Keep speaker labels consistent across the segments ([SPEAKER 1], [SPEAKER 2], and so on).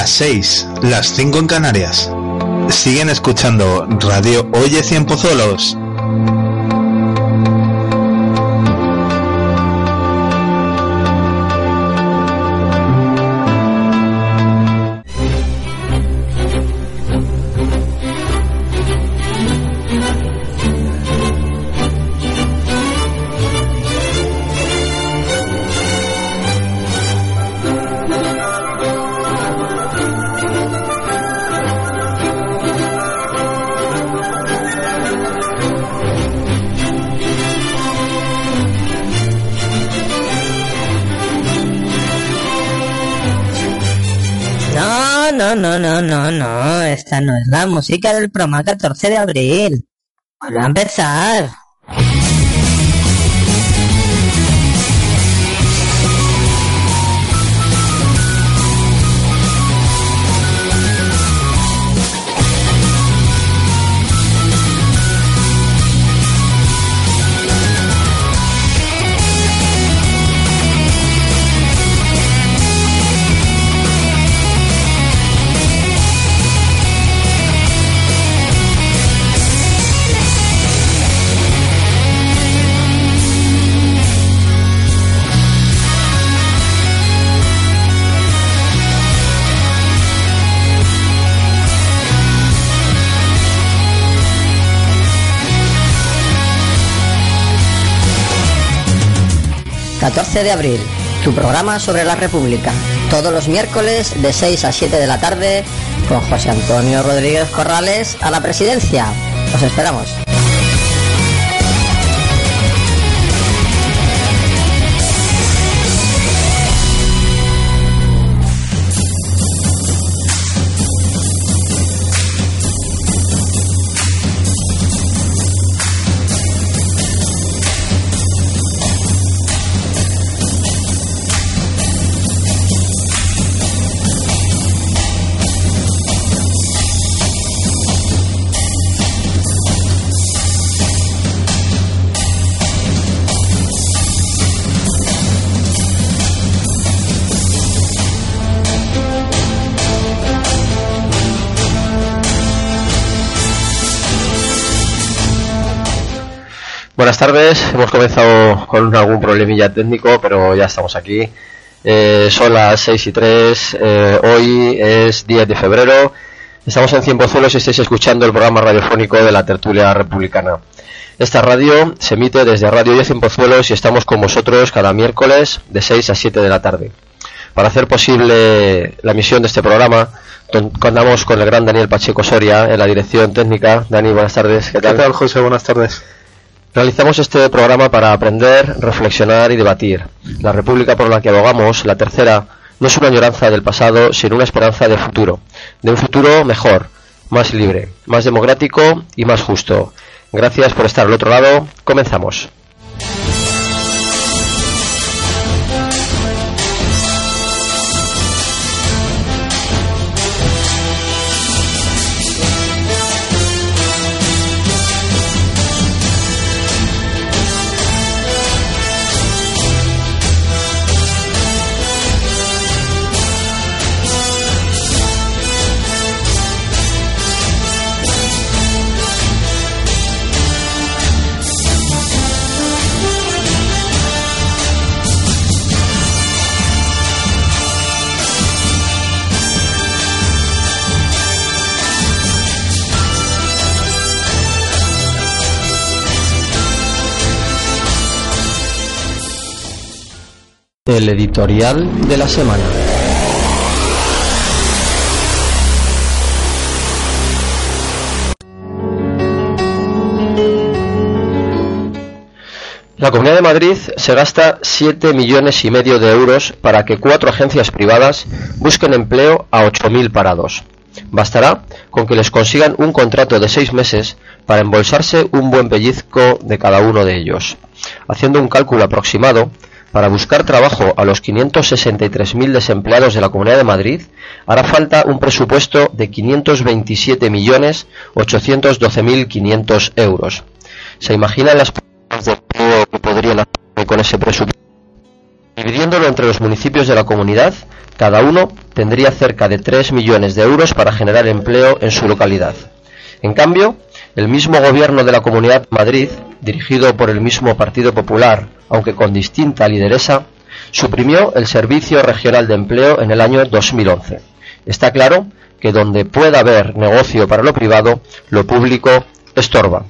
[SPEAKER 1] las 6, las 5 en Canarias. Siguen escuchando Radio Oye Cien Pozolos.
[SPEAKER 2] No. Es la música del programa 14 de abril. Vuelve a empezar. 14 de abril, tu programa sobre la República. Todos los miércoles de 6 a 7 de la tarde con José Antonio Rodríguez Corrales a la presidencia. Os esperamos.
[SPEAKER 3] Tardes, hemos comenzado con algún problemilla técnico, pero ya estamos aquí. Eh, son las 6 y 3, eh, hoy es 10 de febrero, estamos en Cienpozuelos y estáis escuchando el programa radiofónico de la tertulia republicana. Esta radio se emite desde Radio y Cienpozuelos y estamos con vosotros cada miércoles de 6 a 7 de la tarde. Para hacer posible la emisión de este programa, con- contamos con el gran Daniel Pacheco Soria en la dirección técnica. Dani, buenas tardes.
[SPEAKER 1] ¿Qué tal, José? Buenas tardes.
[SPEAKER 3] Realizamos este programa para aprender, reflexionar y debatir. La República por la que abogamos, la tercera, no es una añoranza del pasado, sino una esperanza de futuro. De un futuro mejor, más libre, más democrático y más justo. Gracias por estar al otro lado. Comenzamos. El editorial de la semana. La Comunidad de Madrid se gasta 7 millones y medio de euros para que cuatro agencias privadas busquen empleo a 8.000 parados. Bastará con que les consigan un contrato de seis meses para embolsarse un buen pellizco de cada uno de ellos. Haciendo un cálculo aproximado, para buscar trabajo a los 563.000 desempleados de la Comunidad de Madrid, hará falta un presupuesto de 527.812.500 euros. ¿Se imaginan las posibilidades de empleo que podrían hacer con ese presupuesto? Dividiéndolo entre los municipios de la comunidad, cada uno tendría cerca de 3 millones de euros para generar empleo en su localidad. En cambio, el mismo gobierno de la Comunidad de Madrid, dirigido por el mismo Partido Popular, aunque con distinta lideresa, suprimió el Servicio Regional de Empleo en el año 2011. Está claro que donde pueda haber negocio para lo privado, lo público estorba.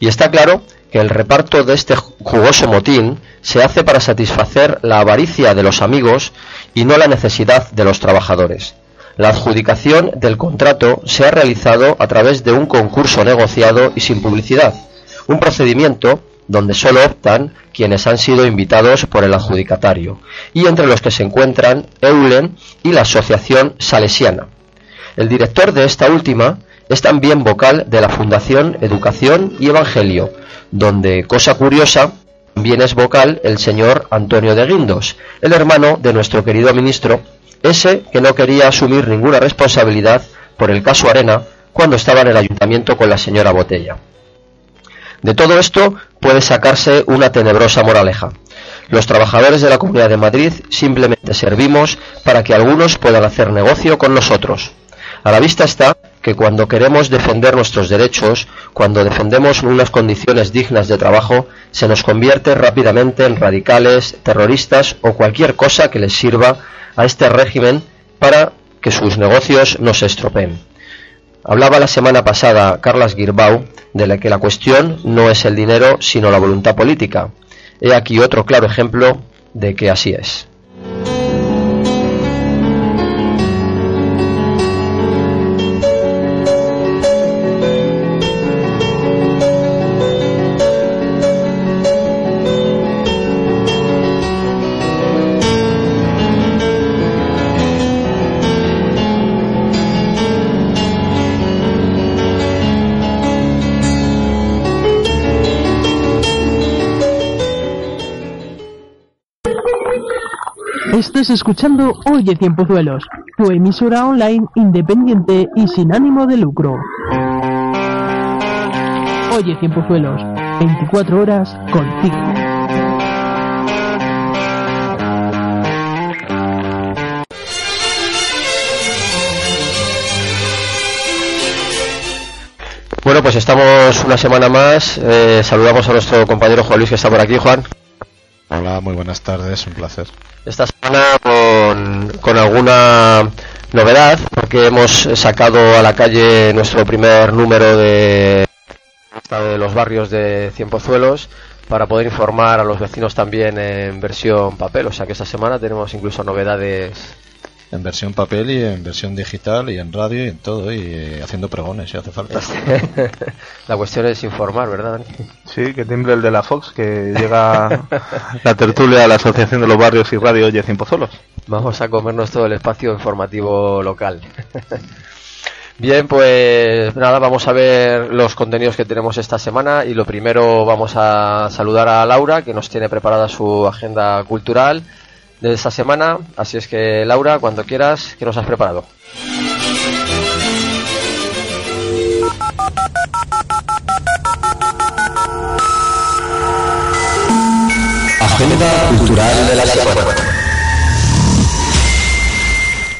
[SPEAKER 3] Y está claro que el reparto de este jugoso motín se hace para satisfacer la avaricia de los amigos y no la necesidad de los trabajadores. La adjudicación del contrato se ha realizado a través de un concurso negociado y sin publicidad, un procedimiento donde solo optan quienes han sido invitados por el adjudicatario, y entre los que se encuentran Eulen y la Asociación Salesiana. El director de esta última es también vocal de la Fundación Educación y Evangelio, donde, cosa curiosa, también es vocal el señor Antonio de Guindos, el hermano de nuestro querido ministro, ese que no quería asumir ninguna responsabilidad por el caso Arena cuando estaba en el ayuntamiento con la señora Botella. De todo esto puede sacarse una tenebrosa moraleja. Los trabajadores de la Comunidad de Madrid simplemente servimos para que algunos puedan hacer negocio con nosotros. A la vista está que cuando queremos defender nuestros derechos, cuando defendemos unas condiciones dignas de trabajo, se nos convierte rápidamente en radicales, terroristas o cualquier cosa que les sirva a este régimen para que sus negocios no se estropeen. Hablaba la semana pasada Carlas Girbau de la que la cuestión no es el dinero sino la voluntad política. He aquí otro claro ejemplo de que así es.
[SPEAKER 4] Estás escuchando Oye Tiempozuelos, tu emisora online independiente y sin ánimo de lucro. Oye Tiempozuelos, 24 horas contigo.
[SPEAKER 3] Bueno, pues estamos una semana más. Eh, saludamos a nuestro compañero Juan Luis que está por aquí, Juan.
[SPEAKER 1] Hola, muy buenas tardes, un placer.
[SPEAKER 3] Esta semana con, con alguna novedad, porque hemos sacado a la calle nuestro primer número de, de los barrios de Cienpozuelos para poder informar a los vecinos también en versión papel. O sea que esta semana tenemos incluso novedades
[SPEAKER 1] en versión papel y en versión digital y en radio y en todo y eh, haciendo pregones si hace falta.
[SPEAKER 3] la cuestión es informar, ¿verdad? Dani?
[SPEAKER 5] Sí, que timbre el de la Fox que llega la tertulia a la Asociación de los Barrios y Radio Oye Pozolos.
[SPEAKER 3] Vamos a comernos todo el espacio informativo local. Bien, pues nada, vamos a ver los contenidos que tenemos esta semana y lo primero vamos a saludar a Laura que nos tiene preparada su agenda cultural de esta semana. Así es que, Laura, cuando quieras, ¿qué nos has preparado?
[SPEAKER 6] Agenda cultural de la semana.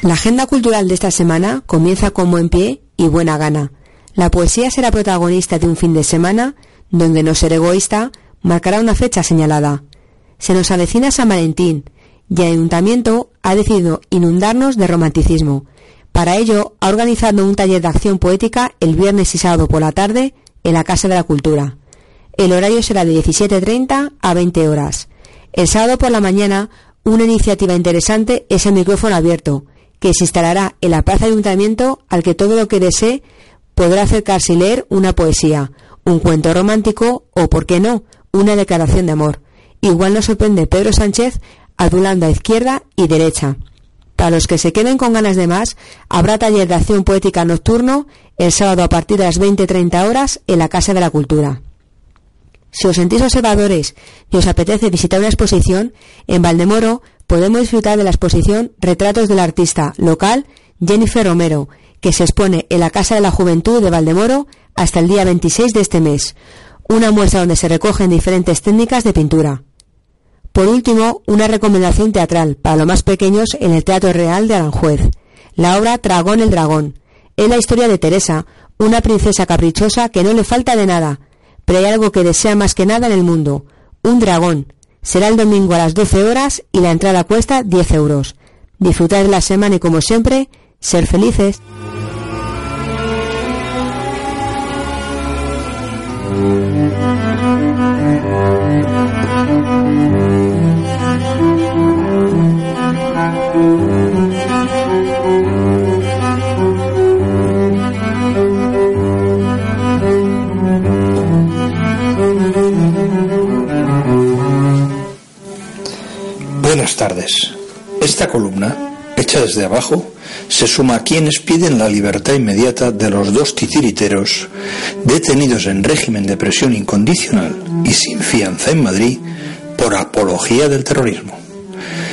[SPEAKER 6] La agenda cultural de esta semana comienza con buen pie y buena gana. La poesía será protagonista de un fin de semana donde no ser egoísta marcará una fecha señalada. Se nos avecina San Valentín, y el Ayuntamiento ha decidido inundarnos de romanticismo. Para ello, ha organizado un taller de acción poética el viernes y sábado por la tarde en la Casa de la Cultura. El horario será de 17.30 a 20 horas. El sábado por la mañana, una iniciativa interesante es el micrófono abierto, que se instalará en la Plaza de Ayuntamiento al que todo lo que desee podrá acercarse y leer una poesía, un cuento romántico o, por qué no, una declaración de amor. Igual nos sorprende Pedro Sánchez adulando a izquierda y derecha. Para los que se queden con ganas de más, habrá taller de acción poética nocturno el sábado a partir de las 20-30 horas en la Casa de la Cultura. Si os sentís observadores y os apetece visitar una exposición, en Valdemoro podemos disfrutar de la exposición Retratos del artista local Jennifer Romero, que se expone en la Casa de la Juventud de Valdemoro hasta el día 26 de este mes, una muestra donde se recogen diferentes técnicas de pintura. Por último, una recomendación teatral para los más pequeños en el Teatro Real de Aranjuez. La obra Dragón el Dragón. Es la historia de Teresa, una princesa caprichosa que no le falta de nada, pero hay algo que desea más que nada en el mundo, un dragón. Será el domingo a las 12 horas y la entrada cuesta 10 euros. Disfrutar de la semana y como siempre, ser felices.
[SPEAKER 7] Tardes. Esta columna, hecha desde abajo, se suma a quienes piden la libertad inmediata de los dos titiriteros detenidos en régimen de presión incondicional y sin fianza en Madrid por apología del terrorismo.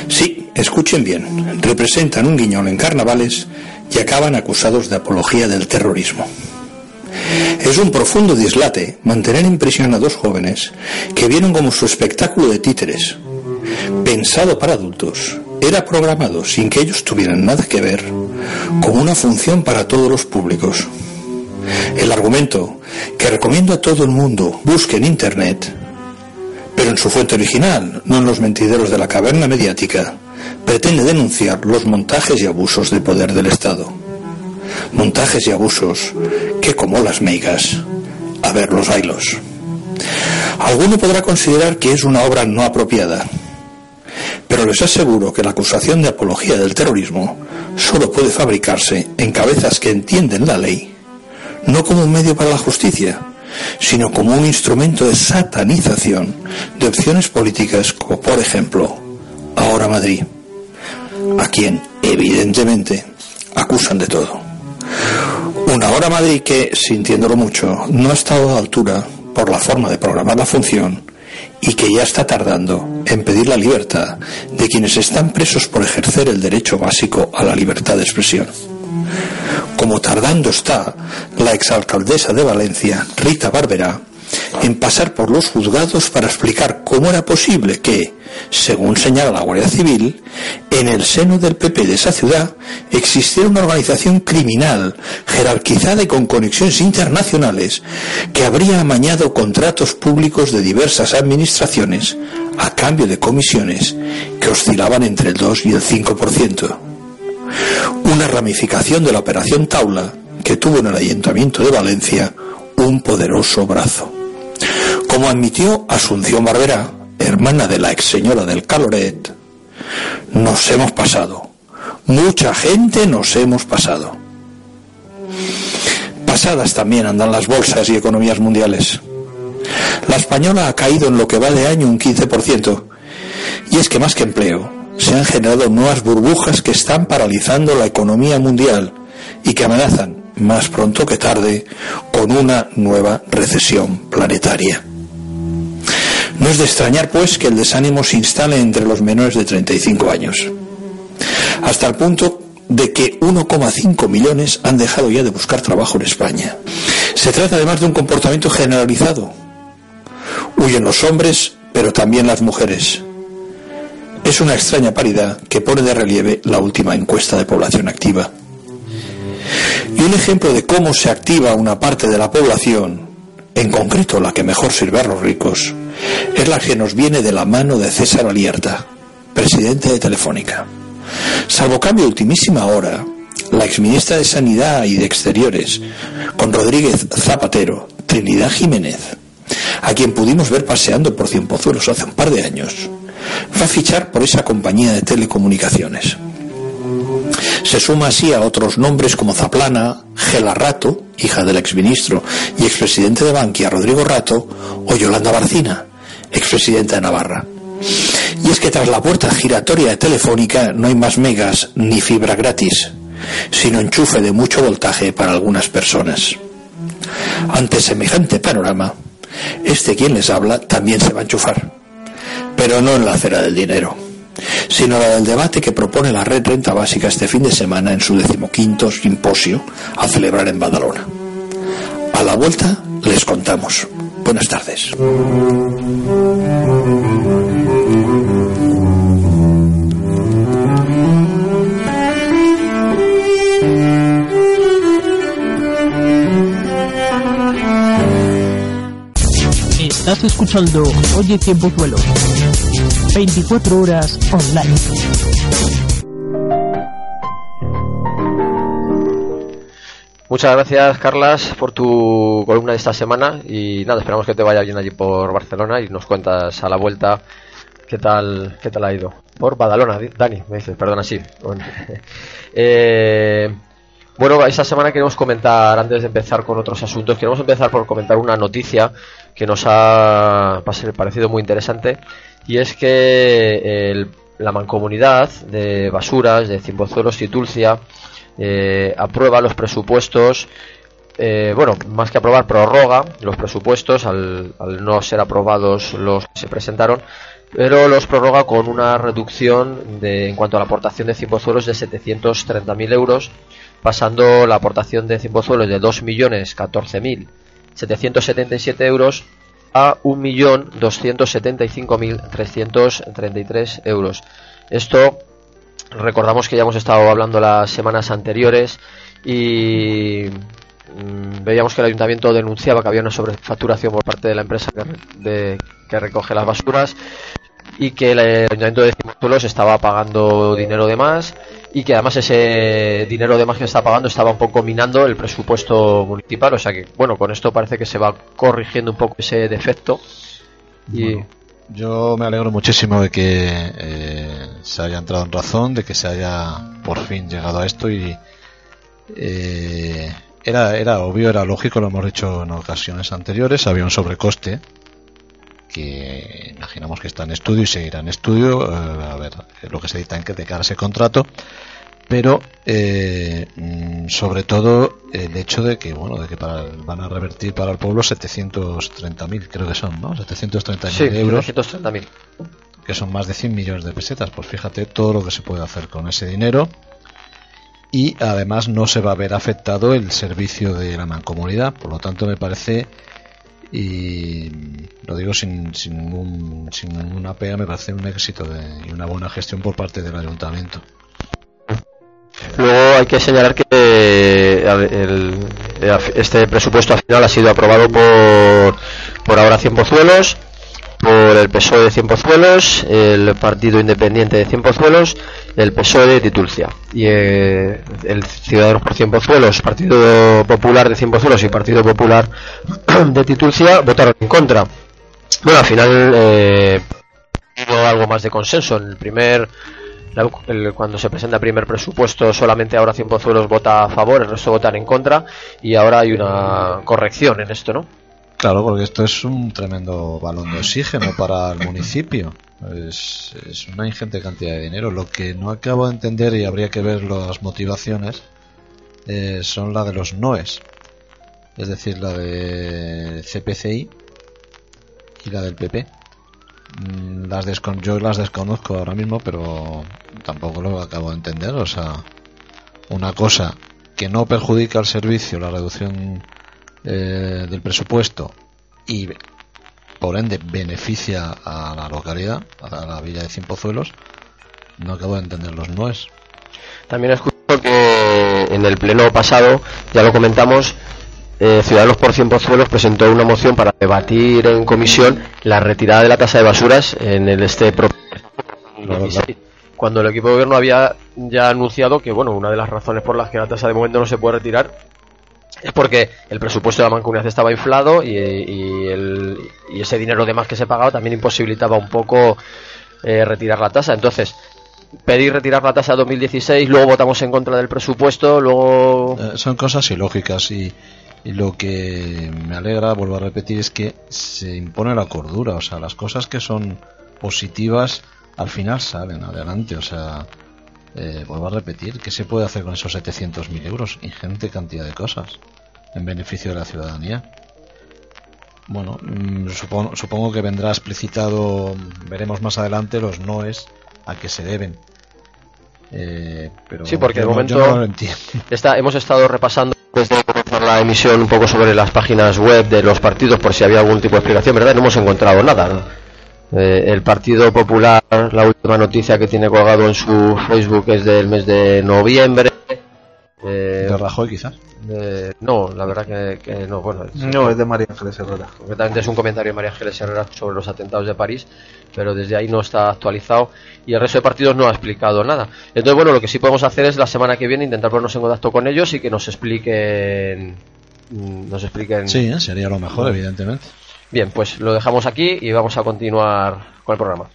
[SPEAKER 7] Sí, escuchen bien, representan un guiñol en carnavales y acaban acusados de apología del terrorismo. Es un profundo dislate mantener en prisión a dos jóvenes que vieron como su espectáculo de títeres, pensado para adultos, era programado sin que ellos tuvieran nada que ver, como una función para todos los públicos. El argumento, que recomiendo a todo el mundo busque en Internet, pero en su fuente original, no en los mentideros de la caverna mediática, pretende denunciar los montajes y abusos de poder del Estado. Montajes y abusos que, como las meigas, a ver los bailos. Alguno podrá considerar que es una obra no apropiada, pero les aseguro que la acusación de apología del terrorismo solo puede fabricarse en cabezas que entienden la ley, no como un medio para la justicia, sino como un instrumento de satanización de opciones políticas como, por ejemplo, ahora Madrid, a quien, evidentemente, acusan de todo. Una hora Madrid que, sintiéndolo mucho, no ha estado a la altura por la forma de programar la función y que ya está tardando en pedir la libertad de quienes están presos por ejercer el derecho básico a la libertad de expresión. Como tardando está la exalcaldesa de Valencia, Rita Barberá, en pasar por los juzgados para explicar cómo era posible que, según señala la Guardia Civil, en el seno del PP de esa ciudad existiera una organización criminal jerarquizada y con conexiones internacionales que habría amañado contratos públicos de diversas administraciones a cambio de comisiones que oscilaban entre el 2 y el 5%. Una ramificación de la operación Taula que tuvo en el Ayuntamiento de Valencia un poderoso brazo. Como admitió Asunción Barbera, hermana de la ex señora del Caloret, nos hemos pasado. Mucha gente nos hemos pasado. Pasadas también andan las bolsas y economías mundiales. La española ha caído en lo que va de año un 15%. Y es que más que empleo, se han generado nuevas burbujas que están paralizando la economía mundial y que amenazan, más pronto que tarde, con una nueva recesión planetaria. No es de extrañar, pues, que el desánimo se instale entre los menores de 35 años, hasta el punto de que 1,5 millones han dejado ya de buscar trabajo en España. Se trata además de un comportamiento generalizado. Huyen los hombres, pero también las mujeres. Es una extraña paridad que pone de relieve la última encuesta de población activa. Y un ejemplo de cómo se activa una parte de la población, en concreto la que mejor sirve a los ricos, es la que nos viene de la mano de César Alierta, presidente de Telefónica. Salvo cambio ultimísima hora, la exministra de Sanidad y de Exteriores, con Rodríguez Zapatero, Trinidad Jiménez, a quien pudimos ver paseando por Cienpozuelos hace un par de años, va a fichar por esa compañía de telecomunicaciones. Se suma así a otros nombres como Zaplana, Gela Rato, hija del exministro y expresidente de Bankia, Rodrigo Rato, o Yolanda Barcina, expresidenta de Navarra. Y es que tras la puerta giratoria de Telefónica no hay más megas ni fibra gratis, sino enchufe de mucho voltaje para algunas personas. Ante semejante panorama, este quien les habla también se va a enchufar, pero no en la acera del dinero, sino la del debate que propone la red renta básica este fin de semana en su decimoquinto simposio a celebrar en Badalona. A la vuelta les contamos. Buenas tardes.
[SPEAKER 4] Estás escuchando Oye Tiempo Vuelo. 24 horas online.
[SPEAKER 3] Muchas gracias, Carlas, por tu columna de esta semana. Y nada, esperamos que te vaya bien allí por Barcelona y nos cuentas a la vuelta qué tal, qué tal ha ido. Por Badalona, Dani, me dices, perdona, sí. Bueno, eh, bueno, esta semana queremos comentar, antes de empezar con otros asuntos, queremos empezar por comentar una noticia que nos ha parecido muy interesante. Y es que el- la mancomunidad de basuras de Cimbozuelos y Tulcia eh, aprueba los presupuestos, eh, bueno, más que aprobar, prorroga los presupuestos al, al no ser aprobados los que se presentaron, pero los prorroga con una reducción de, en cuanto a la aportación de Cimbozuelos de 730.000 euros, pasando la aportación de Cimbozuelos de 2.014.777 euros a 1.275.333 euros. Esto recordamos que ya hemos estado hablando las semanas anteriores y mm, veíamos que el ayuntamiento denunciaba que había una sobrefacturación por parte de la empresa que, de- que recoge las basuras y que el ayuntamiento de Cimuzuelos estaba pagando dinero de más y que además ese dinero de más que está pagando estaba un poco minando el presupuesto municipal, o sea que bueno, con esto parece que se va corrigiendo un poco ese defecto y
[SPEAKER 8] yo me alegro muchísimo de que eh, se haya entrado en razón, de que se haya por fin llegado a esto y eh, era, era obvio, era lógico, lo hemos dicho en ocasiones anteriores, había un sobrecoste que imaginamos que está en estudio y seguirá en estudio, eh, a ver lo que se dicta en que de cara a ese contrato, pero eh, mm, sobre todo el hecho de que bueno de que para van a revertir para el pueblo 730.000 creo que son no 730.000
[SPEAKER 3] sí,
[SPEAKER 8] euros.
[SPEAKER 3] 930.000.
[SPEAKER 8] que son más de 100 millones de pesetas. Pues fíjate todo lo que se puede hacer con ese dinero. Y además no se va a ver afectado el servicio de la mancomunidad. Por lo tanto me parece y lo digo sin, sin, ningún- sin ninguna pega me parece un éxito de- y una buena gestión por parte del ayuntamiento
[SPEAKER 3] Luego hay que señalar que el- este presupuesto al final ha sido aprobado por, por ahora Cienpozuelos, por el PSOE de Cienpozuelos, el Partido Independiente de Cienpozuelos, el PSOE de Titulcia. Y eh, el Ciudadanos por Cienpozuelos, Partido Popular de Cienpozuelos y Partido Popular de Titulcia votaron en contra. Bueno, al final eh, hubo algo más de consenso. En el primer el- cuando se presenta el primer presupuesto solamente ahora Cienpozuelos vota a favor, el resto votan en contra y ahora hay una corrección en esto, ¿no?
[SPEAKER 8] Claro, porque esto es un tremendo balón de oxígeno para el municipio. Es, es una ingente cantidad de dinero. Lo que no acabo de entender y habría que ver las motivaciones eh, son la de los NOES. Es decir, la de CPCI y la del PP. Mm, Las descon yo las desconozco ahora mismo, pero tampoco lo acabo de entender. O sea, una cosa que no perjudica al servicio, la reducción eh, del presupuesto y por ende beneficia a la localidad, a la villa de Cienpozuelos, no acabo de entender los noes.
[SPEAKER 3] También escucho que en el pleno pasado, ya lo comentamos, eh, Ciudadanos por Cienpozuelos presentó una moción para debatir en comisión la retirada de la tasa de basuras en el este propio cuando el equipo de gobierno había ya anunciado que bueno una de las razones por las que la tasa de momento no se puede retirar es porque el presupuesto de la mancomunidad estaba inflado y, y el- y ese dinero de más que se pagaba también imposibilitaba un poco eh, retirar la tasa. Entonces pedir retirar la tasa 2016 luego votamos en contra del presupuesto luego
[SPEAKER 8] Eh, son cosas ilógicas y, y lo que me alegra, vuelvo a repetir, es que se impone la cordura. O sea, las cosas que son positivas al final salen adelante. O sea, eh, vuelvo a repetir, ¿qué se puede hacer con esos 700.000 euros? Ingente cantidad de cosas en beneficio de la ciudadanía. Bueno, mm, supongo, supongo que vendrá explicitado, veremos más adelante los noes a que se deben. Eh, pero
[SPEAKER 3] Sí, porque de momento-
[SPEAKER 8] no lo entiendo.
[SPEAKER 3] Esta- hemos estado repasando desde comenzar la emisión un poco sobre las páginas web de los partidos por si había algún tipo de explicación, ¿verdad? No hemos encontrado nada. Eh, el Partido Popular, la última noticia que tiene colgado en su Facebook es del mes de noviembre.
[SPEAKER 9] Eh,
[SPEAKER 8] De Rajoy, quizás.
[SPEAKER 9] de- no, la verdad que, que no. Bueno, es-
[SPEAKER 5] No, es de María Ángeles Herrera.
[SPEAKER 9] Concretamente es un comentario de María Ángeles Herrera sobre los atentados de París, pero desde ahí no está actualizado y el resto de partidos no ha explicado nada. Entonces, bueno, lo que sí podemos hacer es la semana que viene intentar ponernos en contacto con ellos y que nos expliquen. mm, Nos expliquen.
[SPEAKER 8] Sí, ¿eh? sería lo mejor, evidentemente.
[SPEAKER 9] Bien, pues lo dejamos aquí y vamos a continuar con el programa.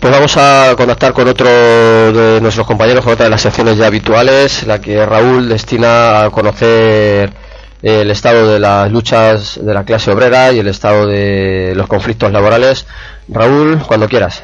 [SPEAKER 9] Pues vamos a contactar con otro de nuestros compañeros, con otra de las secciones ya habituales, la que Raúl destina a conocer el estado de las luchas de la clase obrera y el estado de los conflictos laborales. Raúl, cuando quieras.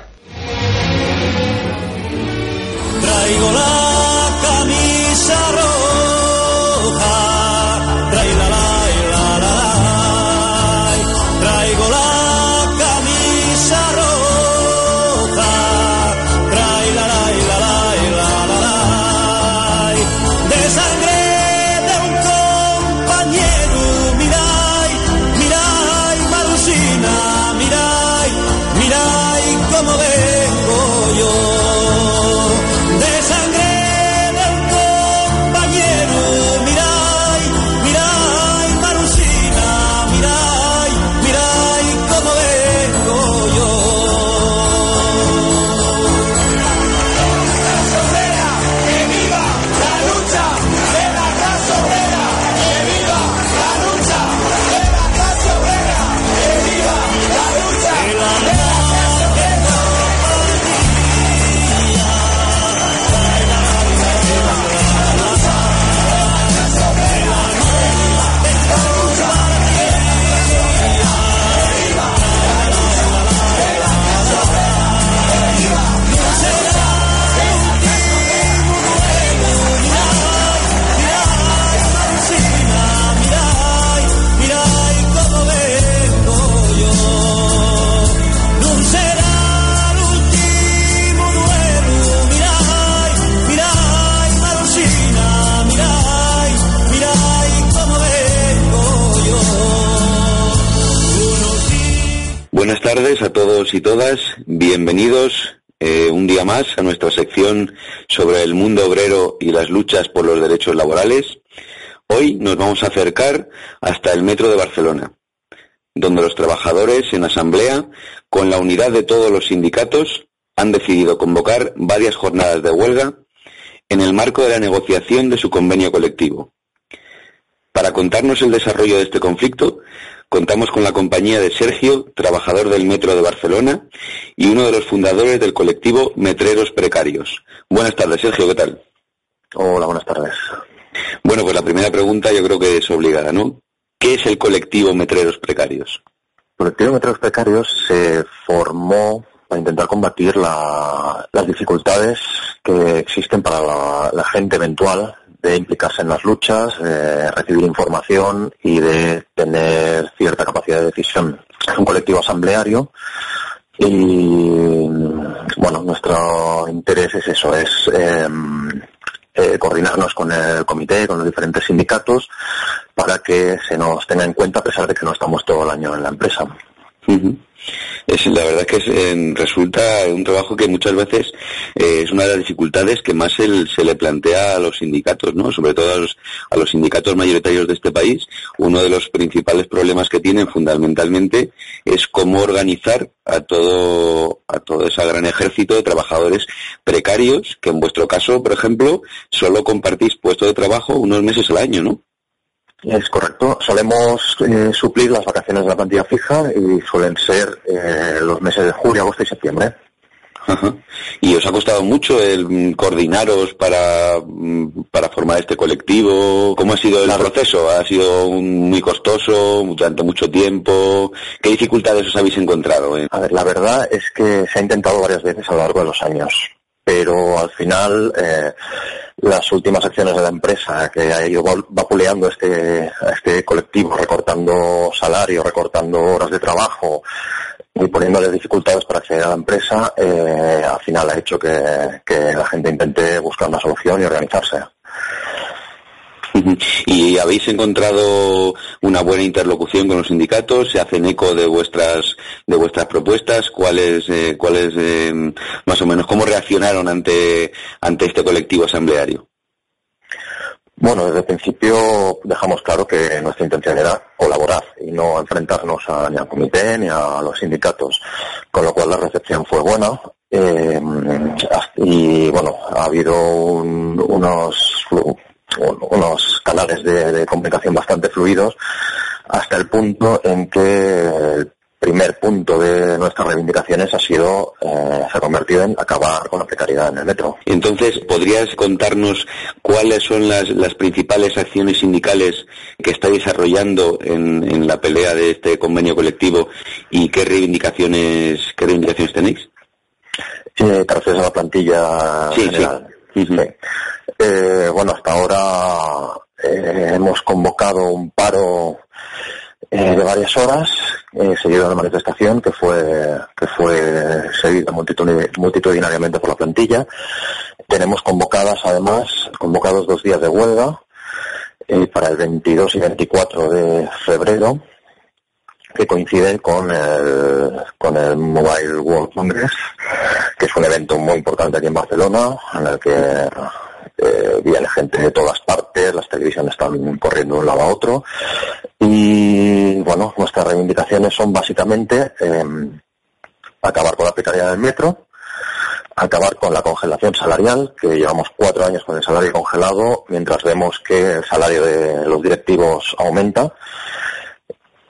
[SPEAKER 10] Todas. Bienvenidos eh, un día más a nuestra sección sobre el mundo obrero y las luchas por los derechos laborales. Hoy nos vamos a acercar hasta el metro de Barcelona, donde los trabajadores en asamblea, con la unidad de todos los sindicatos, han decidido convocar varias jornadas de huelga en el marco de la negociación de su convenio colectivo. Para contarnos el desarrollo de este conflicto, contamos con la compañía de Sergio, trabajador del Metro de Barcelona y uno de los fundadores del colectivo Metreros Precarios. Buenas tardes, Sergio, ¿qué tal?
[SPEAKER 11] Hola, buenas tardes.
[SPEAKER 10] Bueno, pues la primera pregunta yo creo que es obligada, ¿no? ¿Qué es el colectivo Metreros Precarios?
[SPEAKER 11] El colectivo de metros precarios se formó para intentar combatir la- las dificultades que existen para la, la gente eventual de implicarse en las luchas, de recibir información y de tener cierta capacidad de decisión. Es un colectivo asambleario y bueno, nuestro interés es eso, es em, eh, coordinarnos con el comité, con los diferentes sindicatos, para que se nos tenga en cuenta a pesar de que no estamos todo el año en la empresa.
[SPEAKER 10] Es, la verdad es que es, resulta un trabajo que muchas veces eh, es una de las dificultades que más se, se le plantea a los sindicatos, ¿no? Sobre todo a los, a los sindicatos mayoritarios de este país. Uno de los principales problemas que tienen fundamentalmente es cómo organizar a todo, a todo ese gran ejército de trabajadores precarios, que en vuestro caso, por ejemplo, solo compartís puesto de trabajo unos meses al año, ¿no?
[SPEAKER 11] Es correcto. Solemos eh, suplir las vacaciones de la plantilla fija y suelen ser eh, los meses de julio, agosto y septiembre.
[SPEAKER 10] Ajá. ¿Y os ha costado mucho el mm, coordinaros para, mm, para formar este colectivo? ¿Cómo ha sido el proceso? ¿Ha sido un- muy costoso, durante mucho tiempo? ¿Qué dificultades os habéis encontrado? eh?
[SPEAKER 11] A ver, la verdad es que se ha intentado varias veces a lo largo de los años, pero al final eh, las últimas acciones de la empresa que ha ido va- vapuleando este, este colectivo, recortando salario, recortando horas de trabajo, y poniéndole dificultades para acceder a la empresa, eh, al final ha hecho que, que la gente intente buscar una solución y organizarse.
[SPEAKER 10] ¿Y habéis encontrado una buena interlocución con los sindicatos? ¿Se hacen eco de vuestras de vuestras propuestas? ¿Cuáles eh, cuáles eh, más o menos cómo reaccionaron ante ante este colectivo asambleario?
[SPEAKER 11] Bueno, desde el principio dejamos claro que nuestra intención era colaborar y no enfrentarnos a, ni al comité ni a los sindicatos, con lo cual la recepción fue buena. eh, y bueno, ha habido un- unos unos canales de, de comunicación bastante fluidos hasta el punto en que el primer punto de nuestras reivindicaciones ha sido eh, se ha convertido en acabar con la precariedad en el metro.
[SPEAKER 10] Entonces, ¿podrías contarnos cuáles son las, las principales acciones sindicales que estáis desarrollando en, en la pelea de este convenio colectivo y qué reivindicaciones qué reivindicaciones tenéis?
[SPEAKER 11] Eh, te refieres a la plantilla
[SPEAKER 10] Sí, sí.
[SPEAKER 11] Sí. Eh, bueno, hasta ahora eh, hemos convocado un paro eh, de varias horas, eh, seguido de una manifestación que fue que fue seguida multitud- multitudinariamente por la plantilla. Tenemos convocadas, además, convocados dos días de huelga eh, para el 22 y 24 de febrero que coinciden con el, con el Mobile World Congress, que es un evento muy importante aquí en Barcelona, en el que eh, viene gente de todas partes, las televisiones están corriendo de un lado a otro, y bueno, nuestras reivindicaciones son básicamente eh, acabar con la precariedad del metro, acabar con la congelación salarial, que llevamos cuatro años con el salario congelado, mientras vemos que el salario de los directivos aumenta,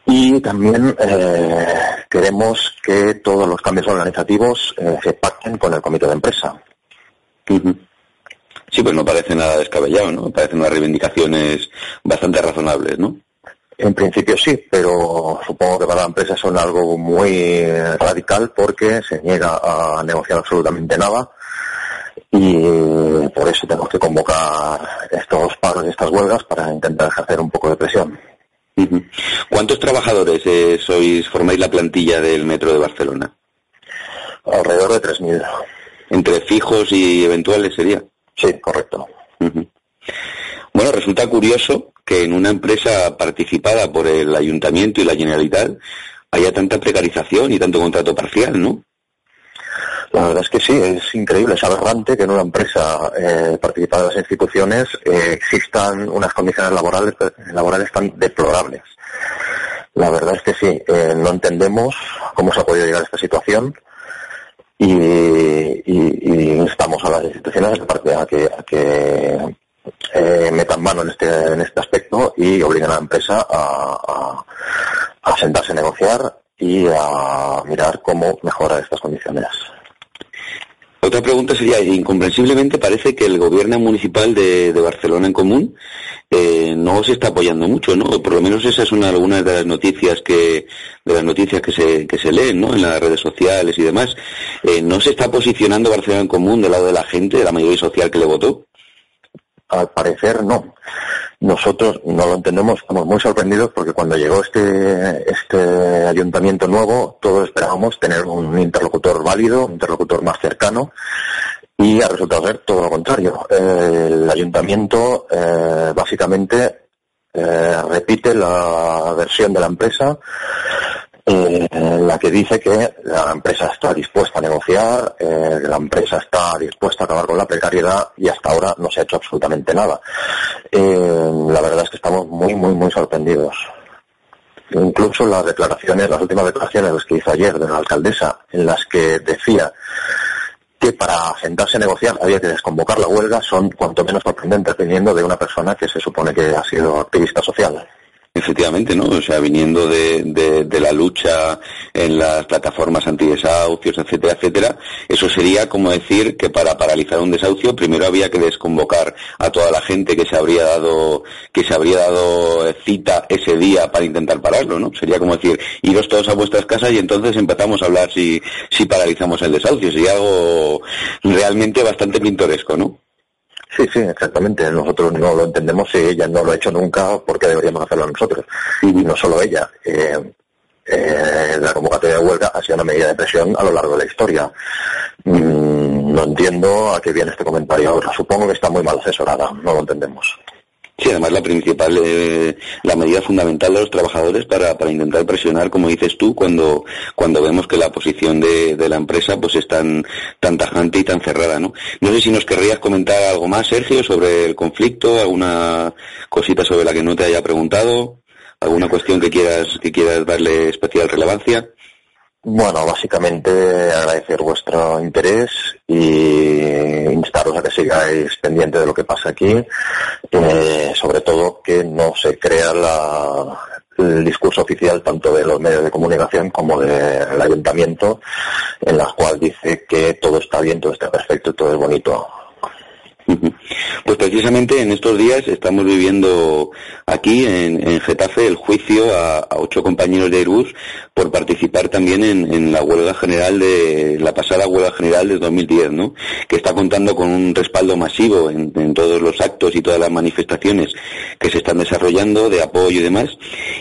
[SPEAKER 11] y también eh, queremos que todos los cambios organizativos eh, se pacten con el comité de empresa.
[SPEAKER 10] Sí, pues no parece nada descabellado, ¿no? Parecen unas reivindicaciones bastante razonables, ¿no?
[SPEAKER 11] En principio sí, pero supongo que para la empresa son algo muy radical porque se niega a negociar absolutamente nada y por eso tenemos que convocar estos paros y estas huelgas para intentar ejercer un poco de presión.
[SPEAKER 10] ¿Cuántos trabajadores eh, sois, formáis la plantilla del Metro de Barcelona?
[SPEAKER 11] Alrededor de 3.000.
[SPEAKER 10] ¿Entre fijos y eventuales sería?
[SPEAKER 11] Sí, correcto.
[SPEAKER 10] Bueno, resulta curioso que en una empresa participada por el Ayuntamiento y la Generalitat haya tanta precarización y tanto contrato parcial, ¿no?
[SPEAKER 11] La verdad es que sí, es increíble, es aberrante que en una empresa eh, participada de las instituciones eh, existan unas condiciones laborales, laborales tan deplorables. La verdad es que sí, eh, no entendemos cómo se ha podido llegar a esta situación y, y- y instamos a las instituciones a que, a que, eh, metan mano en este, en este aspecto y obliguen a la empresa a, a- a sentarse a negociar y a mirar cómo mejorar estas condiciones.
[SPEAKER 10] Otra pregunta sería, incomprensiblemente parece que el gobierno municipal de, de Barcelona en común eh, no se está apoyando mucho, ¿no? Por lo menos esa es una de las noticias que de las noticias que se que se leen, ¿no? En las redes sociales y demás. Eh, no se está posicionando Barcelona en común del lado de la gente, de la mayoría social que le votó.
[SPEAKER 11] Al parecer no. Nosotros no lo entendemos, estamos muy sorprendidos porque cuando llegó este, este ayuntamiento nuevo, todos esperábamos tener un interlocutor válido, un interlocutor más cercano, y ha resultado ser todo lo contrario. El ayuntamiento eh, básicamente eh, repite la versión de la empresa eh, en la que dice que la empresa está dispuesta a negociar, eh, la empresa está dispuesta a acabar con la precariedad y hasta ahora no se ha hecho absolutamente nada. Eh, la verdad es que estamos muy, muy, muy sorprendidos. Incluso las declaraciones, las últimas declaraciones las que hizo ayer de la alcaldesa, en las que decía que para sentarse a negociar había que desconvocar la huelga, son cuanto menos sorprendentes viniendo de una persona que se supone que ha sido activista social.
[SPEAKER 10] Efectivamente, ¿no? O sea, viniendo de, de, de la lucha en las plataformas antidesahucios, etcétera, etcétera, eso sería como decir que para paralizar un desahucio primero había que desconvocar a toda la gente que se habría dado que se habría dado cita ese día para intentar pararlo, ¿no? Sería como decir, iros todos a vuestras casas y entonces empezamos a hablar si, si paralizamos el desahucio. Sería algo realmente bastante pintoresco, ¿no?
[SPEAKER 11] Sí, sí, exactamente. Nosotros no lo entendemos si ella no lo ha hecho nunca, porque deberíamos hacerlo nosotros. Y no solo ella. Eh, eh, la convocatoria de huelga ha sido una medida de presión a lo largo de la historia. Mm, no entiendo a qué viene este comentario ahora. Supongo que está muy mal asesorada, no lo entendemos.
[SPEAKER 10] Sí, además la principal, eh, la medida fundamental de los trabajadores para, para intentar presionar, como dices tú, cuando, cuando vemos que la posición de, de la empresa pues es tan, tan tajante y tan cerrada, ¿no? No sé si nos querrías comentar algo más, Sergio, sobre el conflicto, alguna cosita sobre la que no te haya preguntado, alguna cuestión que quieras, que quieras darle especial relevancia.
[SPEAKER 11] Bueno, básicamente agradecer vuestro interés y instaros a que sigáis pendiente de lo que pasa aquí, eh, sobre todo que no se crea la- el discurso oficial tanto de los medios de comunicación como del ayuntamiento, en la cual dice que todo está bien, todo está perfecto todo es bonito.
[SPEAKER 10] Pues precisamente en estos días estamos viviendo aquí en, Getafe el juicio a, ocho compañeros de Airbus por participar también en, la huelga general de la pasada huelga general del 2010, ¿no? Que está contando con un respaldo masivo en, en todos los actos y todas las manifestaciones que se están desarrollando de apoyo y demás.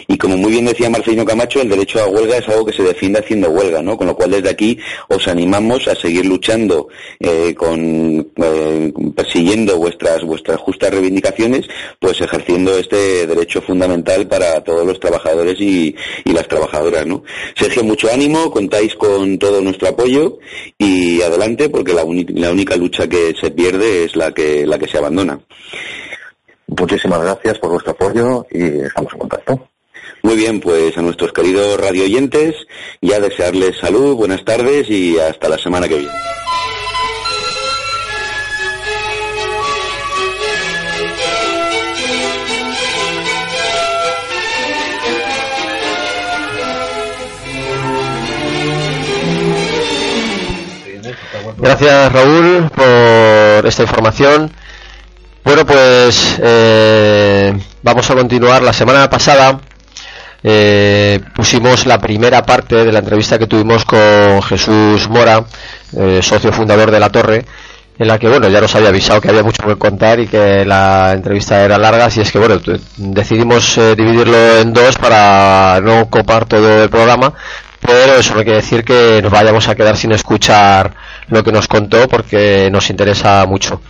[SPEAKER 10] Y como muy bien decía Marcelino Camacho, el derecho a huelga es algo que se defiende haciendo huelga, ¿no? Con lo cual desde aquí os animamos a seguir luchando eh, con eh, persiguiendo vuestras vuestras justas reivindicaciones, pues ejerciendo este derecho fundamental para todos los trabajadores y, y las trabajadoras, ¿no? Sergio, mucho ánimo, contáis con todo nuestro apoyo y adelante, porque la, la única lucha que se pierde es la que la que se abandona.
[SPEAKER 11] Muchísimas gracias por vuestro apoyo y estamos en contacto.
[SPEAKER 10] Muy bien, pues a nuestros queridos radio oyentes, ya desearles salud, buenas tardes y hasta la semana que viene.
[SPEAKER 3] Gracias Raúl por esta información. Bueno, pues eh, vamos a continuar. La semana pasada eh, pusimos la primera parte de la entrevista que tuvimos con Jesús Mora, eh, socio fundador de La Torre, en la que, bueno, ya nos había avisado que había mucho que contar y que la entrevista era larga, así es que, bueno, decidimos eh, dividirlo en dos para no copar todo el programa, pero eso no quiere decir que nos vayamos a quedar sin escuchar lo que nos contó porque nos interesa mucho.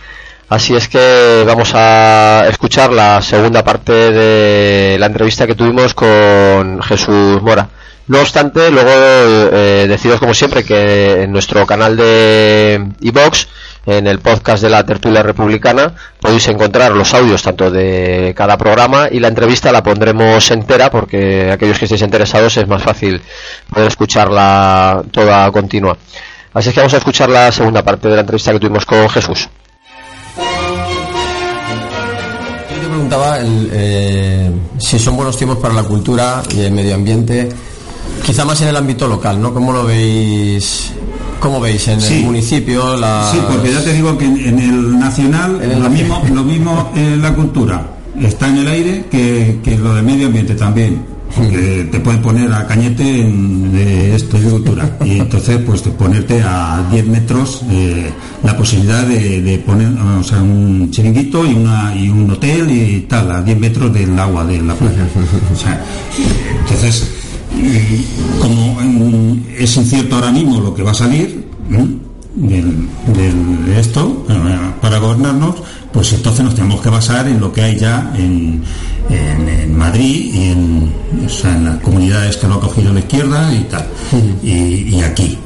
[SPEAKER 3] Así es que vamos a escuchar la segunda parte de la entrevista que tuvimos con Jesús Mora. No obstante, luego eh, deciros como siempre que en nuestro canal de iVox, en el podcast de la tertulia republicana, podéis encontrar los audios tanto de cada programa y la entrevista la pondremos entera porque aquellos que estéis interesados es más fácil poder escucharla toda continua. Así es que vamos a escuchar la segunda parte de la entrevista que tuvimos con Jesús.
[SPEAKER 12] Yo te preguntaba el, eh, si son buenos tiempos para la cultura y el medio ambiente, quizá más en el ámbito local, ¿no? ¿Cómo lo veis? ¿Cómo veis en
[SPEAKER 13] Sí.
[SPEAKER 12] el municipio? La...
[SPEAKER 13] Sí, porque ya te digo que en, el nacional
[SPEAKER 12] En el
[SPEAKER 13] lo, mismo, lo mismo en la cultura está en el aire que, que lo del medio ambiente también. Porque te pueden poner a cañete en, de esto de cultura. Y entonces, pues de ponerte a 10 metros eh, la posibilidad de, poner o sea, un chiringuito y, una, y un hotel y tal, a 10 metros del agua de la playa. O sea, entonces, mm, como es incierto ahora mismo lo que va a salir. Del, del- de esto eh, para gobernarnos, pues entonces nos tenemos que basar en lo que hay ya en, en- en Madrid y en, o sea, en las comunidades que lo ha cogido la izquierda y tal, y, y aquí.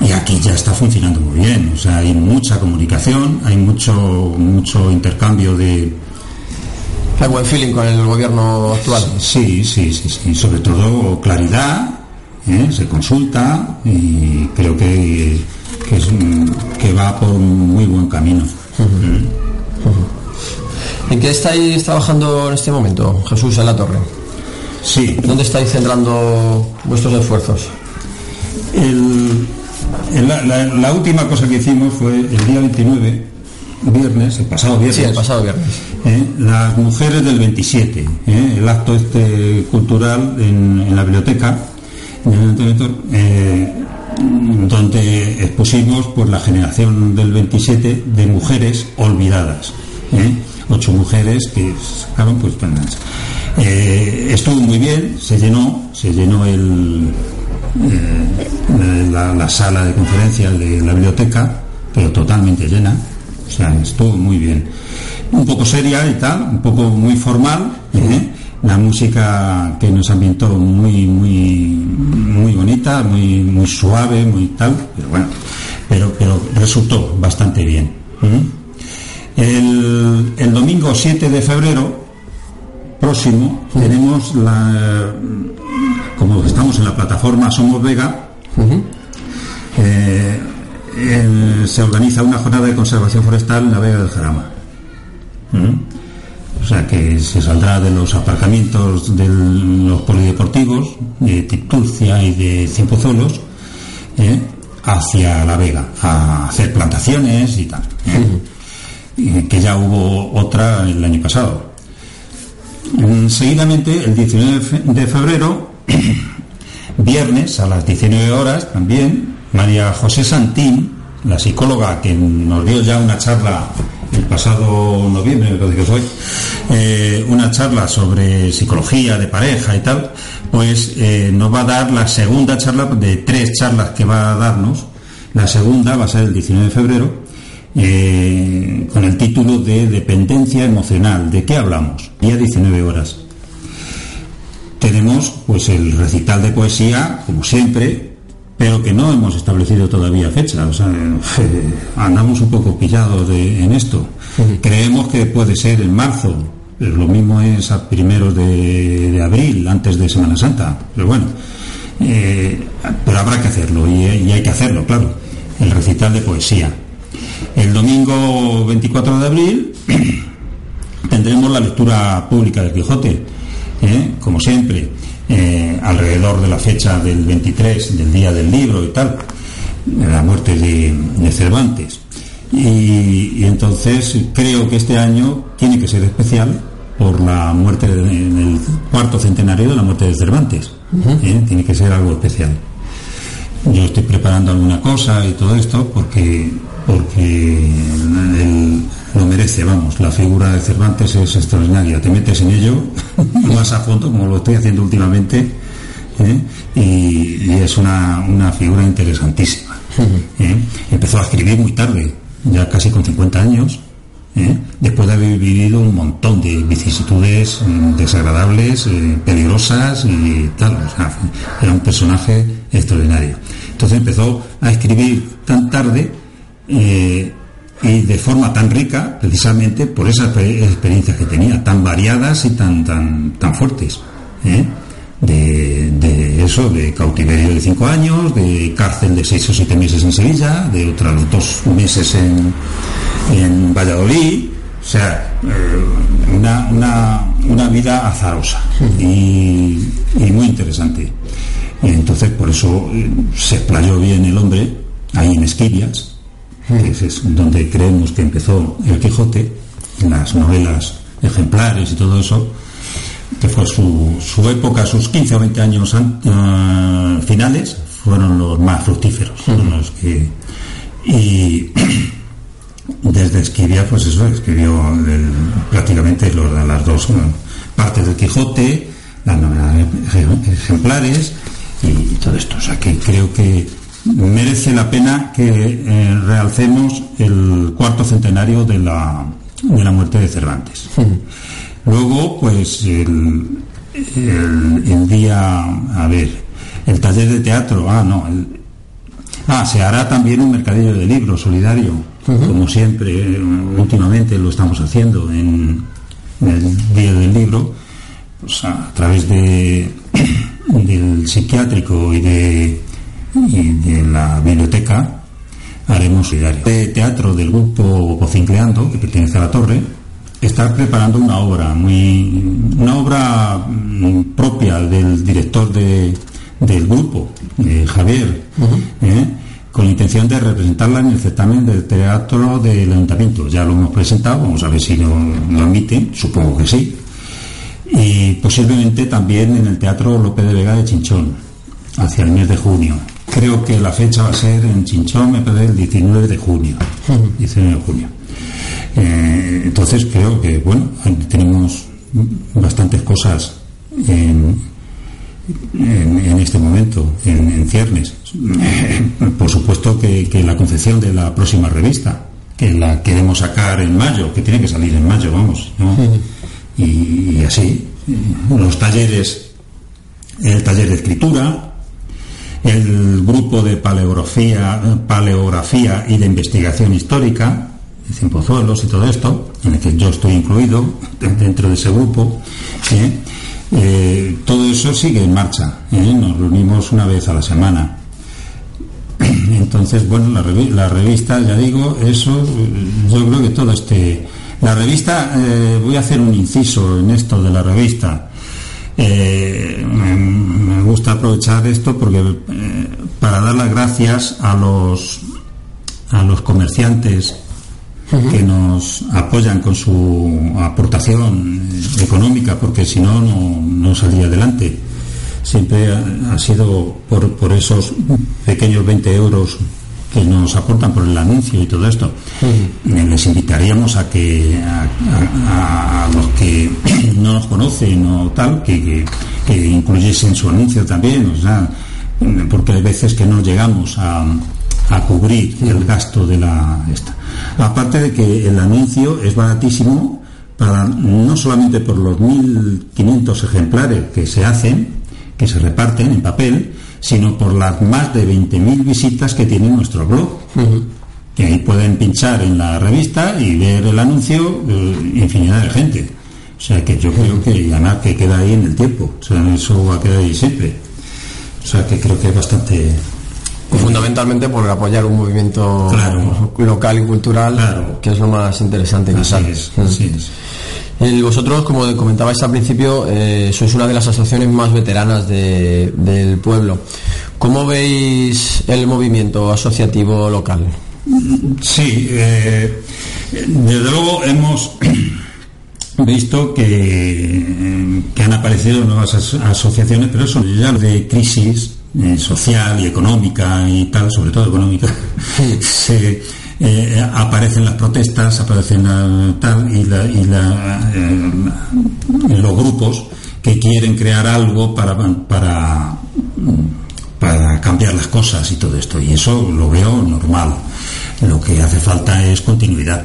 [SPEAKER 13] Y aquí ya está funcionando muy bien, o sea, hay mucha comunicación, hay mucho, mucho intercambio de,
[SPEAKER 12] Hay buen feeling con el gobierno actual.
[SPEAKER 13] Sí, sí, sí, sí. Sobre todo claridad, ¿eh? se consulta y creo que, que, es que va por un muy buen camino.
[SPEAKER 12] ¿En qué estáis trabajando en este momento, Jesús, en la torre?
[SPEAKER 13] Sí.
[SPEAKER 12] ¿Dónde estáis centrando vuestros esfuerzos?
[SPEAKER 13] El- el- la, la- la última cosa que hicimos fue el día 29, viernes, el pasado viernes.
[SPEAKER 12] Sí, el pasado viernes.
[SPEAKER 13] ¿eh? las mujeres del 27, ¿eh? el acto este cultural en, en la biblioteca, en el Ayuntamiento, eh, donde expusimos por la generación del 27 de mujeres olvidadas. ¿eh? Ocho mujeres que sacaron pues. Eh, estuvo muy bien, se llenó, se llenó el, eh, la, la sala de conferencias de la biblioteca, pero totalmente llena, o sea, estuvo muy bien. Un poco seria y tal, un poco muy formal, ¿eh? La música que nos ambientó muy, muy, muy bonita, muy, muy suave, muy tal, pero bueno, pero, pero resultó bastante bien. ¿Mm? El, el domingo 7 de febrero próximo tenemos la como estamos en la plataforma Somos Vega eh, se organiza una jornada de conservación forestal en la Vega del Jarama ¿Mm? O sea que se saldrá de los aparcamientos de los polideportivos de Tipturcia y de Cienpozuelos ¿eh? hacia la Vega a hacer plantaciones y tal ¿eh? Que ya hubo otra el año pasado Seguidamente, el 19 fe- de febrero, viernes a las 19 horas también, María José Santín, la psicóloga que nos dio ya una charla el pasado noviembre, me parece que fue, una charla sobre psicología de pareja y tal, pues eh, nos va a dar la segunda charla de tres charlas que va a darnos. La segunda va a ser el 19 de febrero, eh, con el título de Dependencia Emocional. ¿De qué hablamos? Día 19 horas. Tenemos pues el recital de poesía, como siempre, pero que no hemos establecido todavía fecha. O sea, eh, andamos un poco pillados de- en esto. Creemos que puede ser en marzo. Lo mismo es a primeros de, de abril, antes de Semana Santa. Pero bueno, eh, pero habrá que hacerlo y, y hay que hacerlo, claro. El recital de poesía. El domingo 24 de abril tendremos la lectura pública del Quijote, ¿eh? como siempre, eh, alrededor de la fecha del 23, del día del libro y tal, la muerte de, de Cervantes. Y, y entonces creo que este año tiene que ser especial por la muerte de- en el cuarto centenario de la muerte de Cervantes. ¿eh? Tiene que ser algo especial. Yo estoy preparando alguna cosa y todo esto porque porque el- lo merece, vamos, la figura de Cervantes es extraordinaria. Te metes en ello más a fondo, como lo estoy haciendo últimamente, ¿eh? y, y es una, una figura interesantísima. ¿eh? Empezó a escribir muy tarde, ya casi con 50 años, ¿eh? después de haber vivido un montón de vicisitudes desagradables, peligrosas y tal. O sea, era un personaje extraordinario. Entonces empezó a escribir tan tarde eh, y de forma tan rica, precisamente por esas exper- experiencias que tenía, tan variadas y tan, tan, tan fuertes. ¿eh? De, de eso, de cautiverio de cinco años, de cárcel de seis o siete meses en Sevilla, de otros dos meses en, en Valladolid, o sea, eh, una, una, una vida azarosa y, y muy interesante. Y entonces por eso eh, se explayó bien el hombre ahí en Esquivias, es- donde creemos que empezó el Quijote, en las novelas ejemplares y todo eso, que fue su, su época, sus 15 o 20 años eh, finales, fueron los más fructíferos. los que, y desde Esquivia, pues eso, escribió el- prácticamente las dos partes del Quijote, las novelas ej- ejemplares y todo esto. O sea que creo que merece la pena que eh, realcemos el cuarto centenario de la, de la muerte de Cervantes. Luego, pues el, el, el día, a ver, el taller de teatro, ah, no, el- ah, se hará también un mercadillo de libros solidario, como siempre, últimamente lo estamos haciendo en, en el día del libro, pues a través de, del psiquiátrico y de, y de la biblioteca haremos. De teatro del grupo Bocincleando, que pertenece a la Torre, está preparando una obra muy una obra mm, propia del director de, del grupo, eh, Javier, ¿eh? con la intención de representarla en el certamen del teatro del ayuntamiento. Ya lo hemos presentado, vamos a ver si lo, lo admiten, supongo que sí. Y posiblemente también en el Teatro López de Vega de Chinchón, hacia el mes de junio. Creo que la fecha va a ser en Chinchón, me parece el 19 de junio. 19 de junio. Eh, entonces creo que, bueno, tenemos bastantes cosas en, en, en este momento, en, en ciernes. Por supuesto que, que la concepción de la próxima revista, que la queremos sacar en mayo, que tiene que salir en mayo, vamos, ¿no? y, y así, los talleres, el taller de escritura, el grupo de paleografía, paleografía y de investigación histórica, de Cienpozuelos y todo esto, en el que yo estoy incluido dentro de ese grupo, ¿eh? Eh, todo eso sigue en marcha. ¿eh? Nos reunimos una vez a la semana. Entonces, bueno, la, revi- la revista, ya digo, eso, yo creo que todo este. La revista, eh, voy a hacer un inciso en esto de la revista. Eh, me, gusta aprovechar esto porque eh, para dar las gracias a los a los comerciantes que nos apoyan con su aportación económica porque si no no saldría adelante. Siempre ha, ha sido por, por esos pequeños 20 euros que nos aportan por el anuncio y todo esto. Eh, les invitaríamos a que a, a- a los que no nos conocen o tal que, que, que incluyesen su anuncio también o sea porque hay veces que no llegamos a, a cubrir el gasto de la esta. aparte de que el anuncio es baratísimo para no solamente por los 1500 ejemplares que se hacen que se reparten en papel sino por las más de 20.000 visitas que tiene nuestro blog que ahí pueden pinchar en la revista y ver el anuncio eh, infinidad de gente. O sea que yo creo que además que queda ahí en el tiempo. O sea, eso va a quedar ahí siempre. O sea que creo que es bastante.
[SPEAKER 12] Fundamentalmente por apoyar un movimiento
[SPEAKER 13] Claro.
[SPEAKER 12] local y cultural, que es lo más interesante quizás. Vosotros, como comentabais al principio, eh, sois una de las asociaciones más veteranas de- del pueblo. ¿Cómo veis el movimiento asociativo local?
[SPEAKER 13] Sí, eh, desde luego hemos visto que, que han aparecido nuevas as- asociaciones, pero eso ya de crisis eh, social y económica y tal, sobre todo económica, se, eh, aparecen las protestas, aparecen tal y, la, y la, eh, los grupos que quieren crear algo para, para para cambiar las cosas y todo esto. Y eso lo veo normal. Lo que hace falta es continuidad.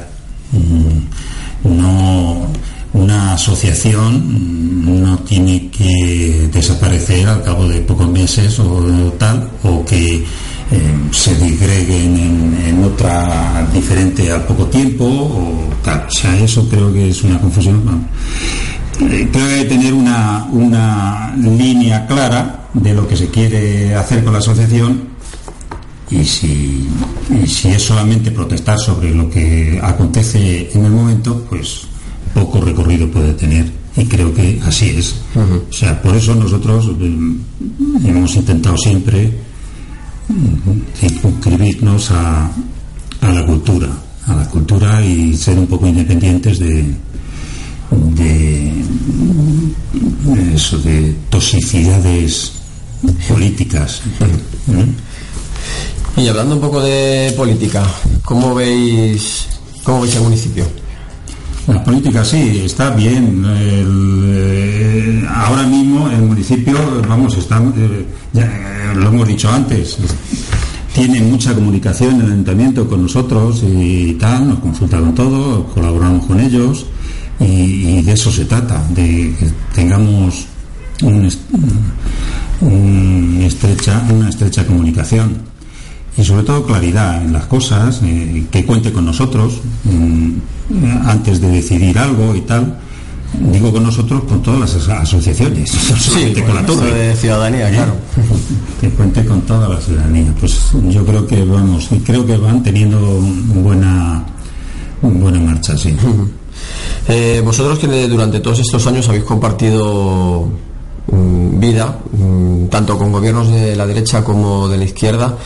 [SPEAKER 13] Mm, No, una asociación no tiene que desaparecer al cabo de pocos meses o tal, o que se disgreguen en, en otra diferente al poco tiempo o tal. O sea, eso creo que es una confusión. Eh, creo que hay que tener una, una línea clara de lo que se quiere hacer con la asociación y si, y si es solamente protestar sobre lo que acontece en el momento, pues poco recorrido puede tener y creo que así es. O sea, por eso nosotros eh, hemos intentado siempre circunscribirnos a, a la cultura, a la cultura y ser un poco independientes de, de eso de toxicidades políticas.
[SPEAKER 12] Y hablando un poco de política, ¿cómo veis, cómo veis el municipio?
[SPEAKER 13] La política sí, está bien. Eh, ahora mismo el municipio, vamos, está, eh, ya, eh, lo hemos dicho antes, es- tiene mucha comunicación el ayuntamiento con nosotros y tal, nos consulta con todo, colaboramos con ellos y, de eso se trata, de que tengamos un est- un estrecha, una estrecha comunicación y sobre todo claridad en las cosas, que cuente con nosotros mm, antes de decidir algo y tal. Digo con nosotros, con todas las as- asociaciones, no solamente con la torre.
[SPEAKER 12] de ciudadanía,
[SPEAKER 13] ¿Eh?
[SPEAKER 12] claro.
[SPEAKER 13] Que cuente con toda la ciudadanía. Pues yo creo que vamos, y creo que van teniendo buena, buena marcha, sí.
[SPEAKER 12] Eh, vosotros que durante todos estos años habéis compartido mm, vida, mm, tanto con gobiernos de la derecha como de la izquierda,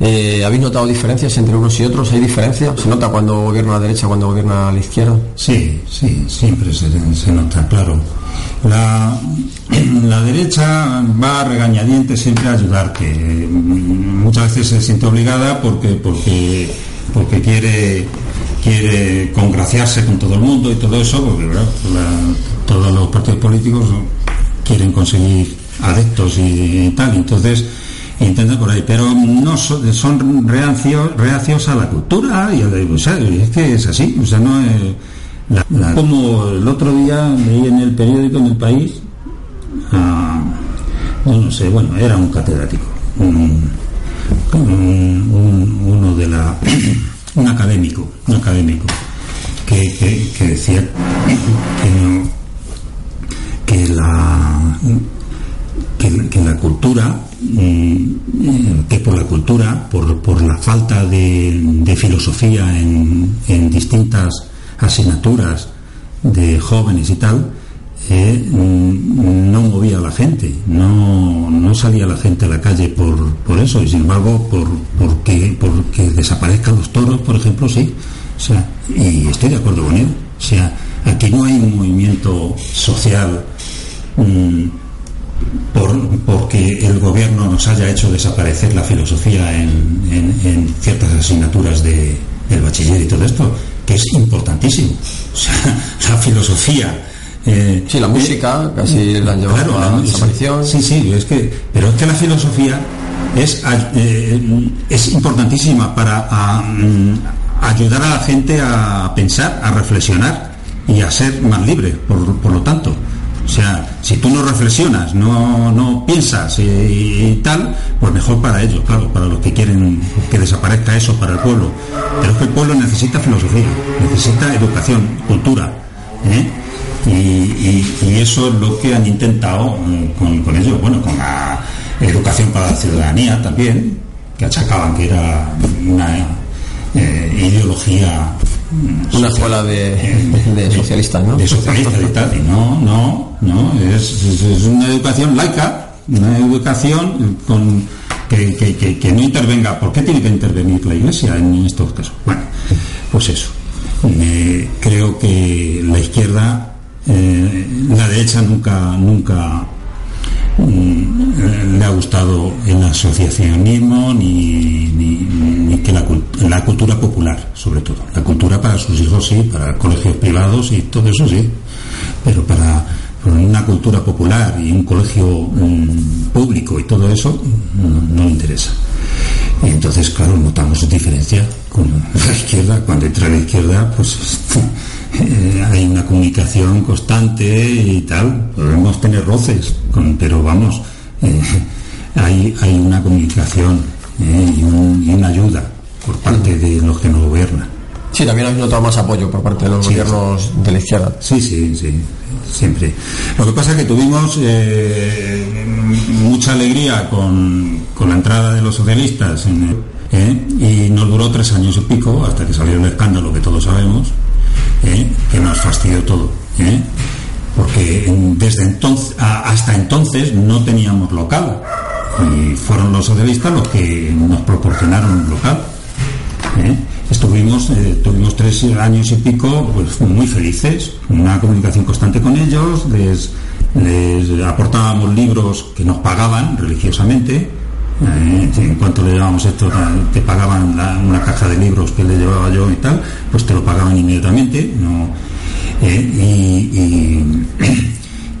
[SPEAKER 12] eh, ¿habéis notado diferencias entre unos y otros? ¿Hay diferencia? ¿Se nota cuando gobierna la derecha, cuando gobierna la izquierda?
[SPEAKER 13] Sí, sí, siempre se, se nota, claro. La, la derecha va a regañadientes siempre a ayudar, que mm, muchas veces se siente obligada porque, porque, porque quiere, quiere congraciarse con todo el mundo y todo eso, porque la- todos los partidos políticos quieren conseguir adeptos y, y tal, entonces intentan por ahí, pero no son, reacios, a la cultura y a la, o sea, es que es así, o sea, no es la- como el otro día leí en el periódico en el país a- no sé, bueno, era un catedrático, un, un- un- uno de la un académico, un académico que, que- decía que no- que la que, la- cultura que por la cultura por, por la falta de, filosofía en, distintas asignaturas de jóvenes y tal eh, mm, no movía a la gente no, no salía la gente a la calle por, por eso y sin embargo por porque, porque desaparezcan los toros por ejemplo sí. O sea, y estoy de acuerdo con él. O sea aquí no hay un movimiento social mm, por- porque el gobierno nos haya hecho desaparecer la filosofía en, en- en ciertas asignaturas de, del bachiller y todo esto, que es importantísimo. O sea, la filosofía. eh,
[SPEAKER 12] Sí, la música casi la han llevado
[SPEAKER 13] claro,
[SPEAKER 12] a la desaparición.
[SPEAKER 13] Sí, sí, es que, pero es que la filosofía es, eh, es importantísima para a, mm, ayudar a la gente a pensar, a reflexionar y a ser más libre, por, por lo tanto. O sea, si tú no reflexionas, no, no piensas y, y tal, pues mejor para ellos, claro, para los que quieren que desaparezca eso para el pueblo. Pero es que el pueblo necesita filosofía, necesita educación, cultura. ¿eh? Y, eso es lo que han intentado eh, con, con ello, bueno, con la educación para la ciudadanía también, que achacaban que era una eh, ideología mm,
[SPEAKER 12] Una escuela de, de socialistas, ¿no?
[SPEAKER 13] socialistas y tal, no, no, no, es, es- una educación laica, una educación con que, que- que- que no intervenga. ¿Por qué tiene que intervenir la Iglesia en estos casos? Bueno, pues eso. Eh, creo que la izquierda, eh, la derecha nunca, nunca mm, le ha gustado el asociacionismo ni, ni- ni que la, la cultura popular, sobre todo. La cultura para sus hijos sí, para colegios privados y todo eso sí, pero para, una cultura popular y un colegio mm, público y todo eso no, no le interesa. Y entonces, claro, notamos diferencia con la izquierda. Cuando entra la izquierda, pues eh, hay una comunicación constante y tal. Podemos tener roces, con- pero vamos, eh, hay, hay una comunicación eh, y, un- y una ayuda por parte de los que nos gobiernan.
[SPEAKER 12] Sí, también habéis notado más apoyo por parte de los
[SPEAKER 13] Sí.
[SPEAKER 12] gobiernos de la izquierda.
[SPEAKER 13] Sí, sí, sí, siempre. Lo que pasa es que tuvimos eh, mucha alegría con, con la entrada de los socialistas en el- y nos duró tres años y pico hasta que salió el escándalo que todos sabemos, ¿eh? que nos fastidió todo. ¿eh? Porque desde entonces, hasta entonces no teníamos local y fueron los socialistas los que nos proporcionaron un local. ¿eh? Estuvimos, tuvimos tres años y pico pues, muy felices, una comunicación constante con ellos, les aportábamos libros que nos pagaban religiosamente, eh, en cuanto le llevábamos esto, te pagaban la- una caja de libros que le llevaba yo y tal, pues te lo pagaban inmediatamente. No, eh, y, y-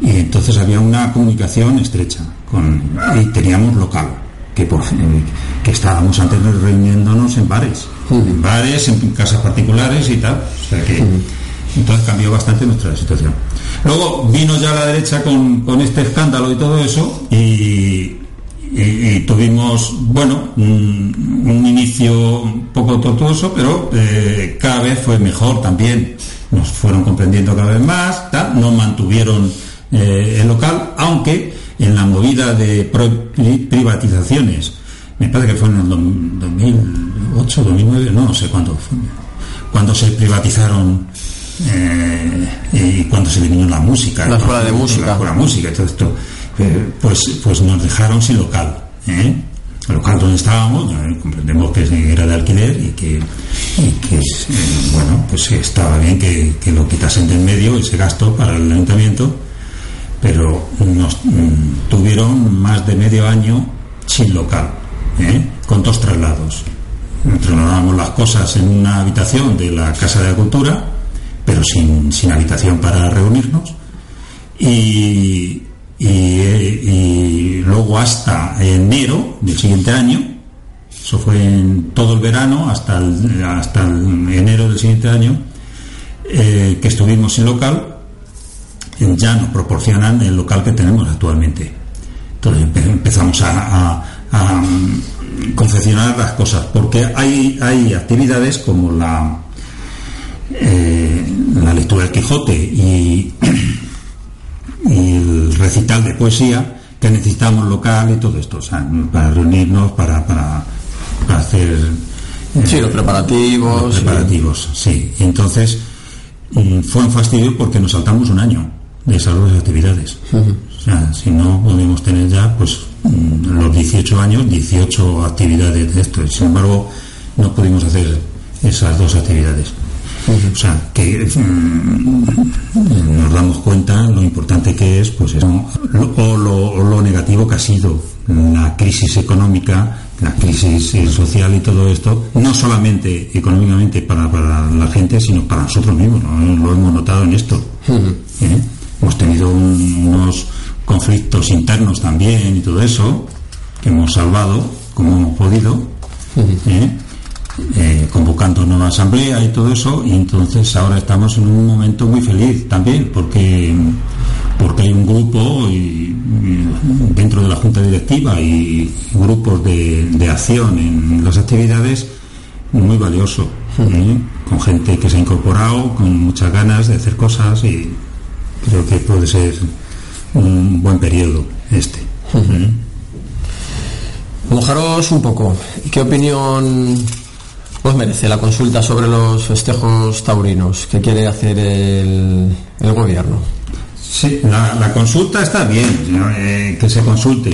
[SPEAKER 13] y entonces había una comunicación estrecha con, y teníamos local que, por, fin- que estábamos antes reuniéndonos en bares en bares, en casas particulares y tal o sea que entonces cambió bastante nuestra situación. Luego vino ya la derecha con, con este escándalo y todo eso y, y- y tuvimos, bueno, un, un inicio un poco tortuoso, pero eh, cada vez fue mejor también. Nos fueron comprendiendo cada vez más, tal, no mantuvieron eh, el local, aunque en la movida de pro- privatizaciones, me parece que fue en el dom- 2008, 2009, no, no sé cuándo fue, cuando se privatizaron eh, y cuando se eliminó la música,
[SPEAKER 12] La escuela de música.
[SPEAKER 13] la escuela de música y todo esto, pues, pues nos dejaron sin local. ¿eh? El local donde estábamos, comprendemos que era de alquiler y que, eh, bueno, pues estaba bien que, que lo quitasen del medio ese gasto para el ayuntamiento, pero nos mm, tuvieron más de medio año sin local, ¿eh? con dos traslados. Trasladábamos las cosas en una habitación de la Casa de la Cultura, pero sin, sin habitación para reunirnos y, y, luego hasta enero del siguiente año, eso fue en todo el verano hasta hasta enero del siguiente año, eh, que estuvimos sin local, ya nos proporcionan el local que tenemos actualmente. Entonces empe- empezamos a, mm, confeccionar las cosas, porque hay, hay actividades como la, eh, la lectura del Quijote y, recital de poesía que necesitamos local y todo esto, o sea, para reunirnos, para, para, para hacer... eh,
[SPEAKER 12] Sí, los preparativos,
[SPEAKER 13] los preparativos, sí. Y entonces mm, fue un fastidio porque nos saltamos un año de esas dos actividades. O sea, si no podemos tener ya, pues, mm, los 18 años, 18 actividades de esto. Sin embargo, no pudimos hacer esas dos actividades. O sea, que mm, nos damos cuenta lo importante que es, pues eso, lo- o, lo, o lo negativo que ha sido la crisis económica, la crisis social y todo esto, no solamente económicamente para, para la gente, sino para nosotros mismos. ¿no? Lo hemos notado en esto. ¿eh? Hemos tenido un- unos conflictos internos también y todo eso, que hemos salvado como hemos podido. ¿eh? Eh, convocando nueva asamblea y todo eso y entonces ahora estamos en un momento muy feliz también porque porque hay un grupo y, dentro de la junta directiva y grupos de, de acción en las actividades muy valioso ¿eh? con gente que se ha incorporado con muchas ganas de hacer cosas y creo que puede ser un buen periodo este ¿eh?
[SPEAKER 12] Mojaros un poco. ¿Qué opinión os merece la consulta sobre los festejos taurinos que quiere hacer el, el gobierno?
[SPEAKER 13] Sí, la, consulta está bien. Eh, que se consulte.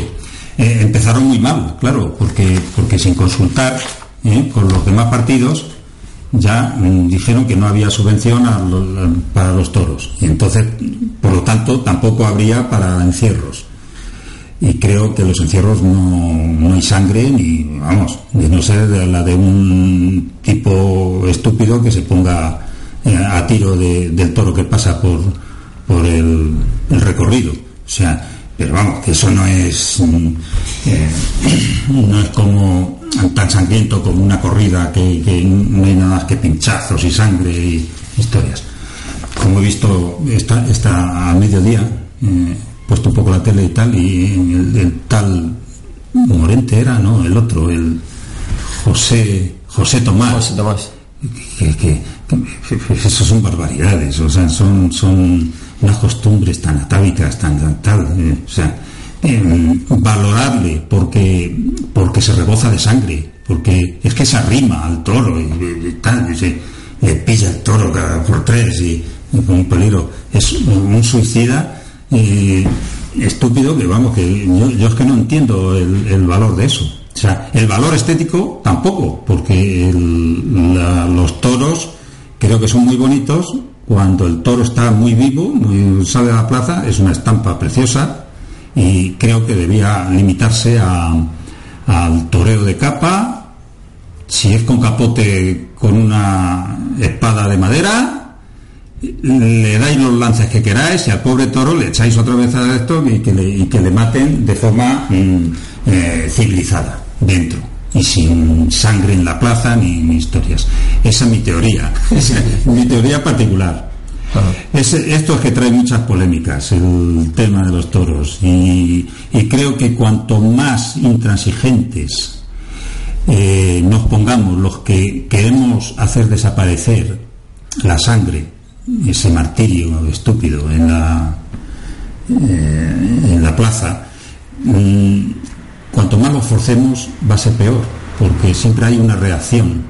[SPEAKER 13] Eh, empezaron muy mal, claro, porque, porque sin consultar ¿eh? con los demás partidos ya mm, dijeron que no había subvención para los toros. Y entonces, por lo tanto, tampoco habría para encierros. Y creo que los encierros no, no hay sangre ni, vamos, de no ser la de un tipo estúpido que se ponga eh, a tiro de- del toro que pasa por, por el, recorrido. O sea, pero vamos, que eso no es, eh, no es como tan sangriento como una corrida que, que no hay nada más que pinchazos y sangre y historias. Como he visto esta, esta a mediodía, eh, puesto un poco la tele y tal, y el, el tal Morente era, ¿no? El otro, el José, José Tomás.
[SPEAKER 12] José Tomás.
[SPEAKER 13] Que, que- que- eso son barbaridades, o sea, son, son unas costumbres tan atávicas, tan, tal, eh, o sea, eh, valorable porque, porque se reboza de sangre, porque es que se arrima al toro y, y- y tal, y se le pilla el toro cada por tres y, y con un peligro. Es un suicida eh, estúpido que vamos, que yo, yo es que no entiendo el, valor de eso. O sea, el valor estético tampoco, porque los toros creo que son muy bonitos cuando el toro está muy vivo, muy, sale a la plaza, es una estampa preciosa y creo que debía limitarse a- al toreo de capa, si es con capote con una espada de madera, le dais los lances que queráis y al pobre toro le echáis otra vez a esto y que le, y que le maten de forma mm, eh, civilizada dentro y sin sangre en la plaza ni, ni historias. Esa es mi teoría, esa es mi teoría particular. Es- esto es que trae muchas polémicas, el tema de los toros, y, y creo que cuanto más intransigentes eh, nos pongamos los que queremos hacer desaparecer la sangre, ese martirio estúpido en la, eh, en la plaza, mm, cuanto más lo forcemos va a ser peor, porque siempre hay una reacción.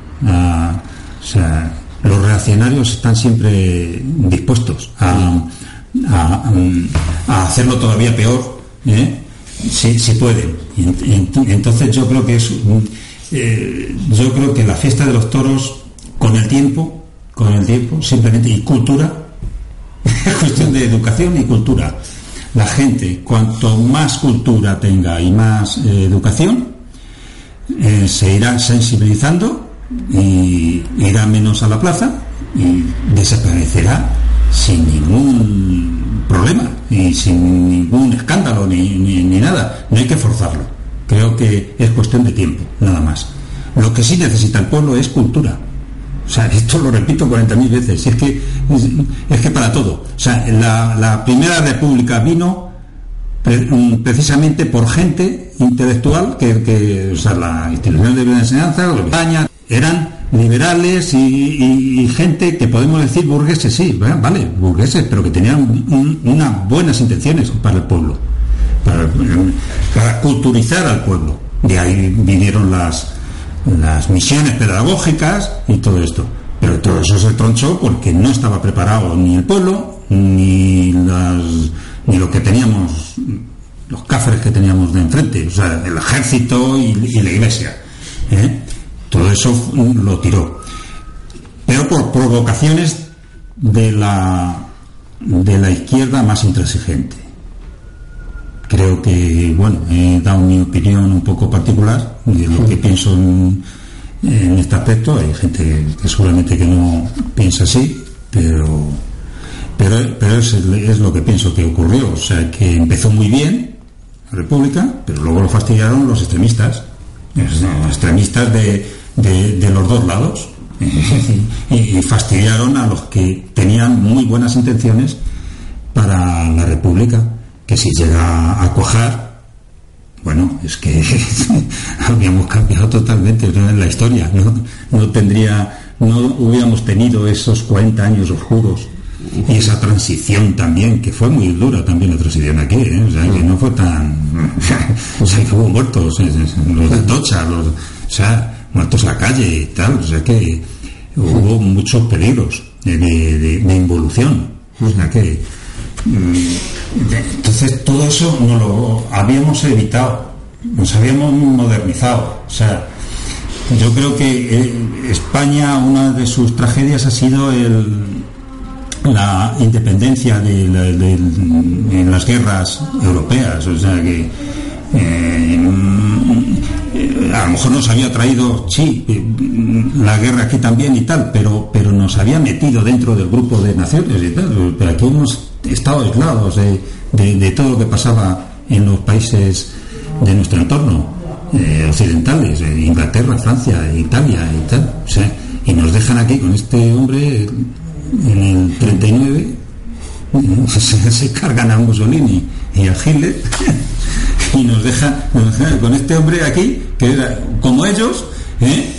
[SPEAKER 13] los reaccionarios están siempre dispuestos a, a- hacerlo todavía peor, ¿eh? si, si pueden. Entonces yo creo que es eh, yo creo que la fiesta de los toros con el tiempo, con el tiempo, simplemente y cultura, es cuestión de educación y cultura. La gente, cuanto más cultura tenga y más eh, educación, eh, se irá sensibilizando y irá menos a la plaza y desaparecerá sin ningún problema y sin ningún escándalo ni, ni, ni nada. No hay que forzarlo. Creo que es cuestión de tiempo, nada más. Lo que sí necesita el pueblo es cultura. O sea, esto lo repito 40.000 veces. Es que, es, que para todo. O sea, la, la Primera República vino mm, precisamente por gente intelectual que, que, o sea, la institución de enseñanza, España, eran liberales y, gente que podemos decir burgueses, sí, vale, burgueses, pero que tenían un- unas buenas intenciones para el pueblo, para culturizar al pueblo. De ahí vinieron las, las misiones pedagógicas y todo esto. Pero todo eso se tronchó porque no estaba preparado ni el pueblo, ni, las, ni lo que teníamos, los cafres que teníamos de enfrente, o sea, el ejército y, y la iglesia. ¿eh? Todo eso lo tiró. Pero por provocaciones de la, de la izquierda más intransigente. Creo que, bueno, he dado mi opinión un poco particular de lo que pienso en, este aspecto. Hay gente que seguramente que no piensa así, pero, pero, es, lo que pienso que ocurrió. O sea, que empezó muy bien la República, pero luego lo fastidiaron los extremistas. Los extremistas de, de, los dos lados. y fastidiaron a los que tenían muy buenas intenciones para la República, si llega a cuajar, bueno, es que habíamos cambiado totalmente la historia, no, no tendría, no hubiéramos tenido esos 40 años oscuros y esa transición también, que fue muy dura también la transición aquí, ¿eh? o sea, que no fue tan, o sea, hubo muertos, los de Tocha, los, o sea, muertos a la calle y tal, o sea que hubo muchos peligros de, de- de- involución, o sea que Entonces todo eso no lo habíamos evitado, nos habíamos modernizado. O sea, yo creo que eh, España, una de sus tragedias ha sido la independencia de, las guerras europeas. O sea que eh, mm, a lo mejor nos había traído, sí, la guerra aquí también y tal, pero, pero nos había metido dentro del grupo de naciones y tal. Pero aquí hemos estado aislados de, de- todo lo que pasaba en los países de nuestro entorno, eh, occidentales, eh, Inglaterra, Francia, Italia y tal. Y nos dejan aquí con este hombre en el 39 se, se cargan a Mussolini y a Hitler y nos dejan con este hombre aquí que era como ellos ¿eh?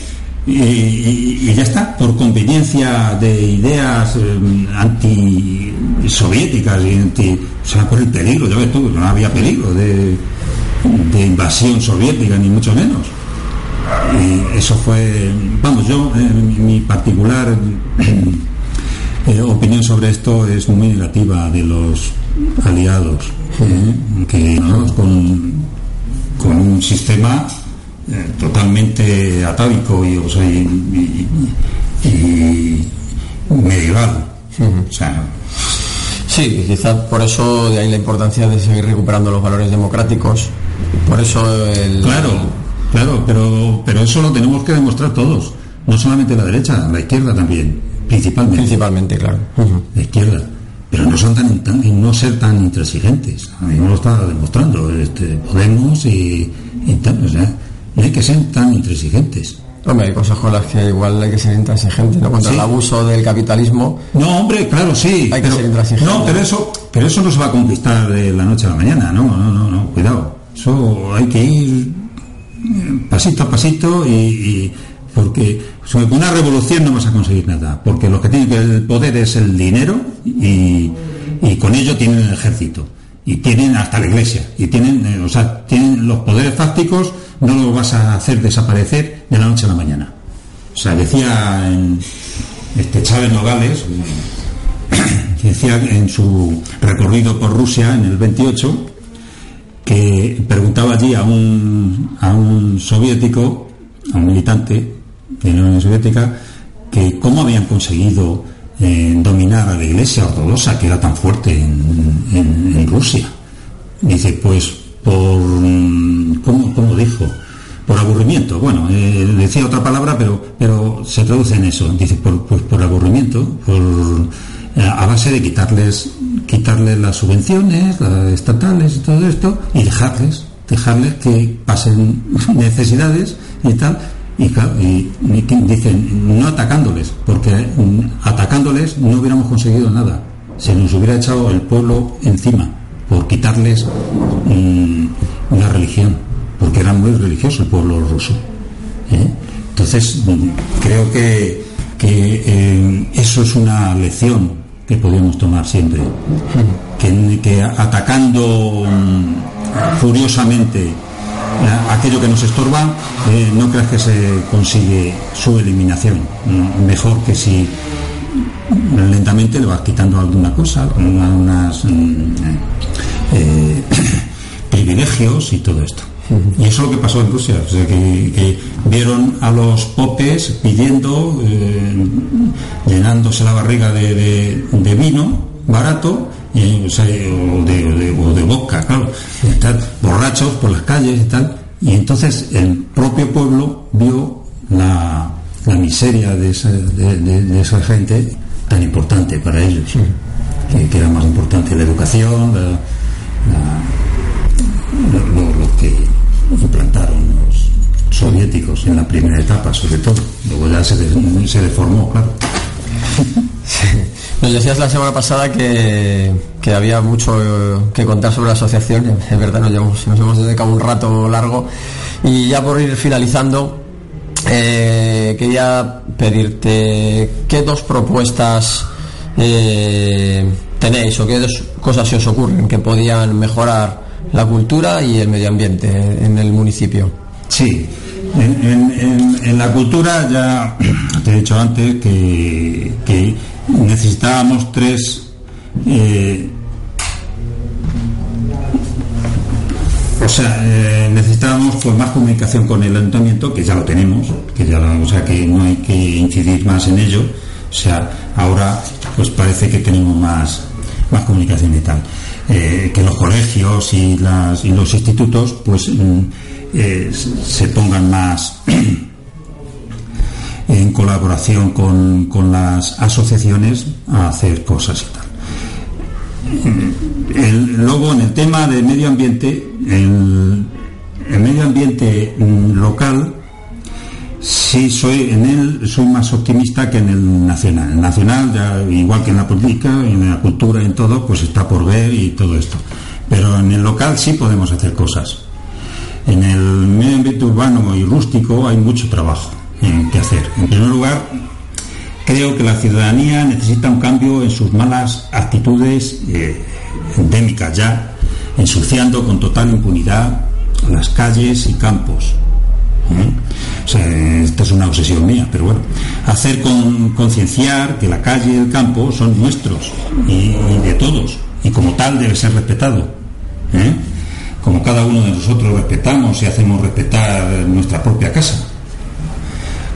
[SPEAKER 13] y, ya está por conveniencia de ideas eh, anti-soviéticas y anti, o sea por el peligro ya ves tú no había peligro de, de invasión soviética ni mucho menos y eso fue vamos yo eh, mi particular eh, opinión sobre esto es muy negativa de los aliados, ¿eh? que ¿no? con, con un sistema eh, totalmente atávico y, o sea, y, y- y medieval. O sea,
[SPEAKER 12] Sí, quizás por eso de ahí la importancia de seguir recuperando los valores democráticos. Por eso el.
[SPEAKER 13] Claro, claro, pero, pero eso lo tenemos que demostrar todos, no solamente la derecha, la izquierda también, principalmente.
[SPEAKER 12] Principalmente, claro.
[SPEAKER 13] La izquierda. Pero no son tan, tan- no ser tan intransigentes. A mí me lo está demostrando este, Podemos y, y tal. O sea, no hay que ser tan intransigentes.
[SPEAKER 12] Hombre, hay cosas con las que igual hay que ser intransigente, ¿no? Contra
[SPEAKER 13] Sí.
[SPEAKER 12] el abuso del capitalismo.
[SPEAKER 13] No, hombre, claro, sí.
[SPEAKER 12] Hay que
[SPEAKER 13] pero,
[SPEAKER 12] ser intransigente.
[SPEAKER 13] No, pero eso, pero eso no se va a conquistar de la noche a la mañana. No, no, no, no. Cuidado. Eso hay que ir eh, pasito a pasito y, y- porque sobre una revolución no vas a conseguir nada. Porque lo que tiene que el poder es el dinero y, con ello tienen el ejército y tienen hasta la iglesia y tienen, eh, o sea, tienen los poderes fácticos no los vas a hacer desaparecer de la noche a la mañana. O sea, decía en este Chávez Nogales, decía en su recorrido por Rusia en el 28, que preguntaba allí a un, a un soviético, a un militante de la Unión Soviética, que cómo habían conseguido eh, dominar a la iglesia ortodoxa que era tan fuerte en, Rusia. Dice, pues por, mm, ¿cómo, cómo dijo? Por aburrimiento. Bueno, eh, decía otra palabra, pero, pero se traduce en eso. Dice, por, pues por aburrimiento, por, eh, a base de quitarles quitarles las subvenciones, las estatales y todo esto, y dejarles, dejarles que pasen necesidades y tal, y, y- dicen, no atacándoles, porque mm, atacándoles no hubiéramos conseguido nada. Se nos hubiera echado el pueblo encima por quitarles mm, una religión, porque era muy religioso el pueblo ruso. ¿eh? Entonces, mm, creo que, que, eh, eso es una lección que podemos tomar siempre. Que, que atacando mm, furiosamente aquello que nos estorba, eh, no creas que se consigue su eliminación. Mm, Mejor que si lentamente le vas quitando alguna cosa, unas privilegios y todo esto. Y eso es lo que pasó en Rusia, o sea, que, que vieron a los popes pidiendo, eh, llenándose la barriga de, de- de vino barato, y, o, sea, o de, o de- o de vodka, claro, y estar borrachos por las calles y tal. Y entonces el propio pueblo vio la, la miseria de esa, de- esa gente tan importante para ellos, que, que era más importante la educación, la- la- lo, lo- lo que implantaron los soviéticos en la primera etapa, sobre todo. Luego ya se, se deformó, claro.
[SPEAKER 12] Nos decías la semana pasada que, que había mucho eh, que contar sobre la asociación. Es verdad, nos, llevamos- nos hemos dedicado un rato largo. Y ya por ir finalizando, eh, quería pedirte qué dos propuestas eh, tenéis o qué dos cosas se os ocurren que podían mejorar la cultura y el medio ambiente en el municipio.
[SPEAKER 13] Sí, en, en- la cultura ya te he dicho antes que necesitábamos tres eh, o sea eh, necesitábamos pues más comunicación con el ayuntamiento que ya lo tenemos que ya lo- o sea que no hay que incidir más en ello. O sea ahora pues parece que tenemos más más comunicación y tal. Eh, que los colegios y, las, y los institutos pues mm, se pongan más en colaboración con, con las asociaciones a hacer cosas y tal. Luego, en el tema de medio ambiente, el, el medio ambiente mm, local, sí soy en él soy más optimista que en el nacional. El nacional, ya, igual que en la política, en la cultura, en todo, pues está por ver y todo esto. Pero en el local sí podemos hacer cosas. En el medio ambiente urbano y rústico hay mucho trabajo que hacer. En primer lugar, creo que la ciudadanía necesita un cambio en sus malas actitudes eh, endémicas ya, ensuciando con total impunidad las calles y campos. ¿eh? Esta es una obsesión mía, pero bueno, hacer con concienciar que la calle y el campo son nuestros y, y de todos, y como tal debe ser respetado. ¿eh? Como cada uno de nosotros respetamos y hacemos respetar nuestra propia casa.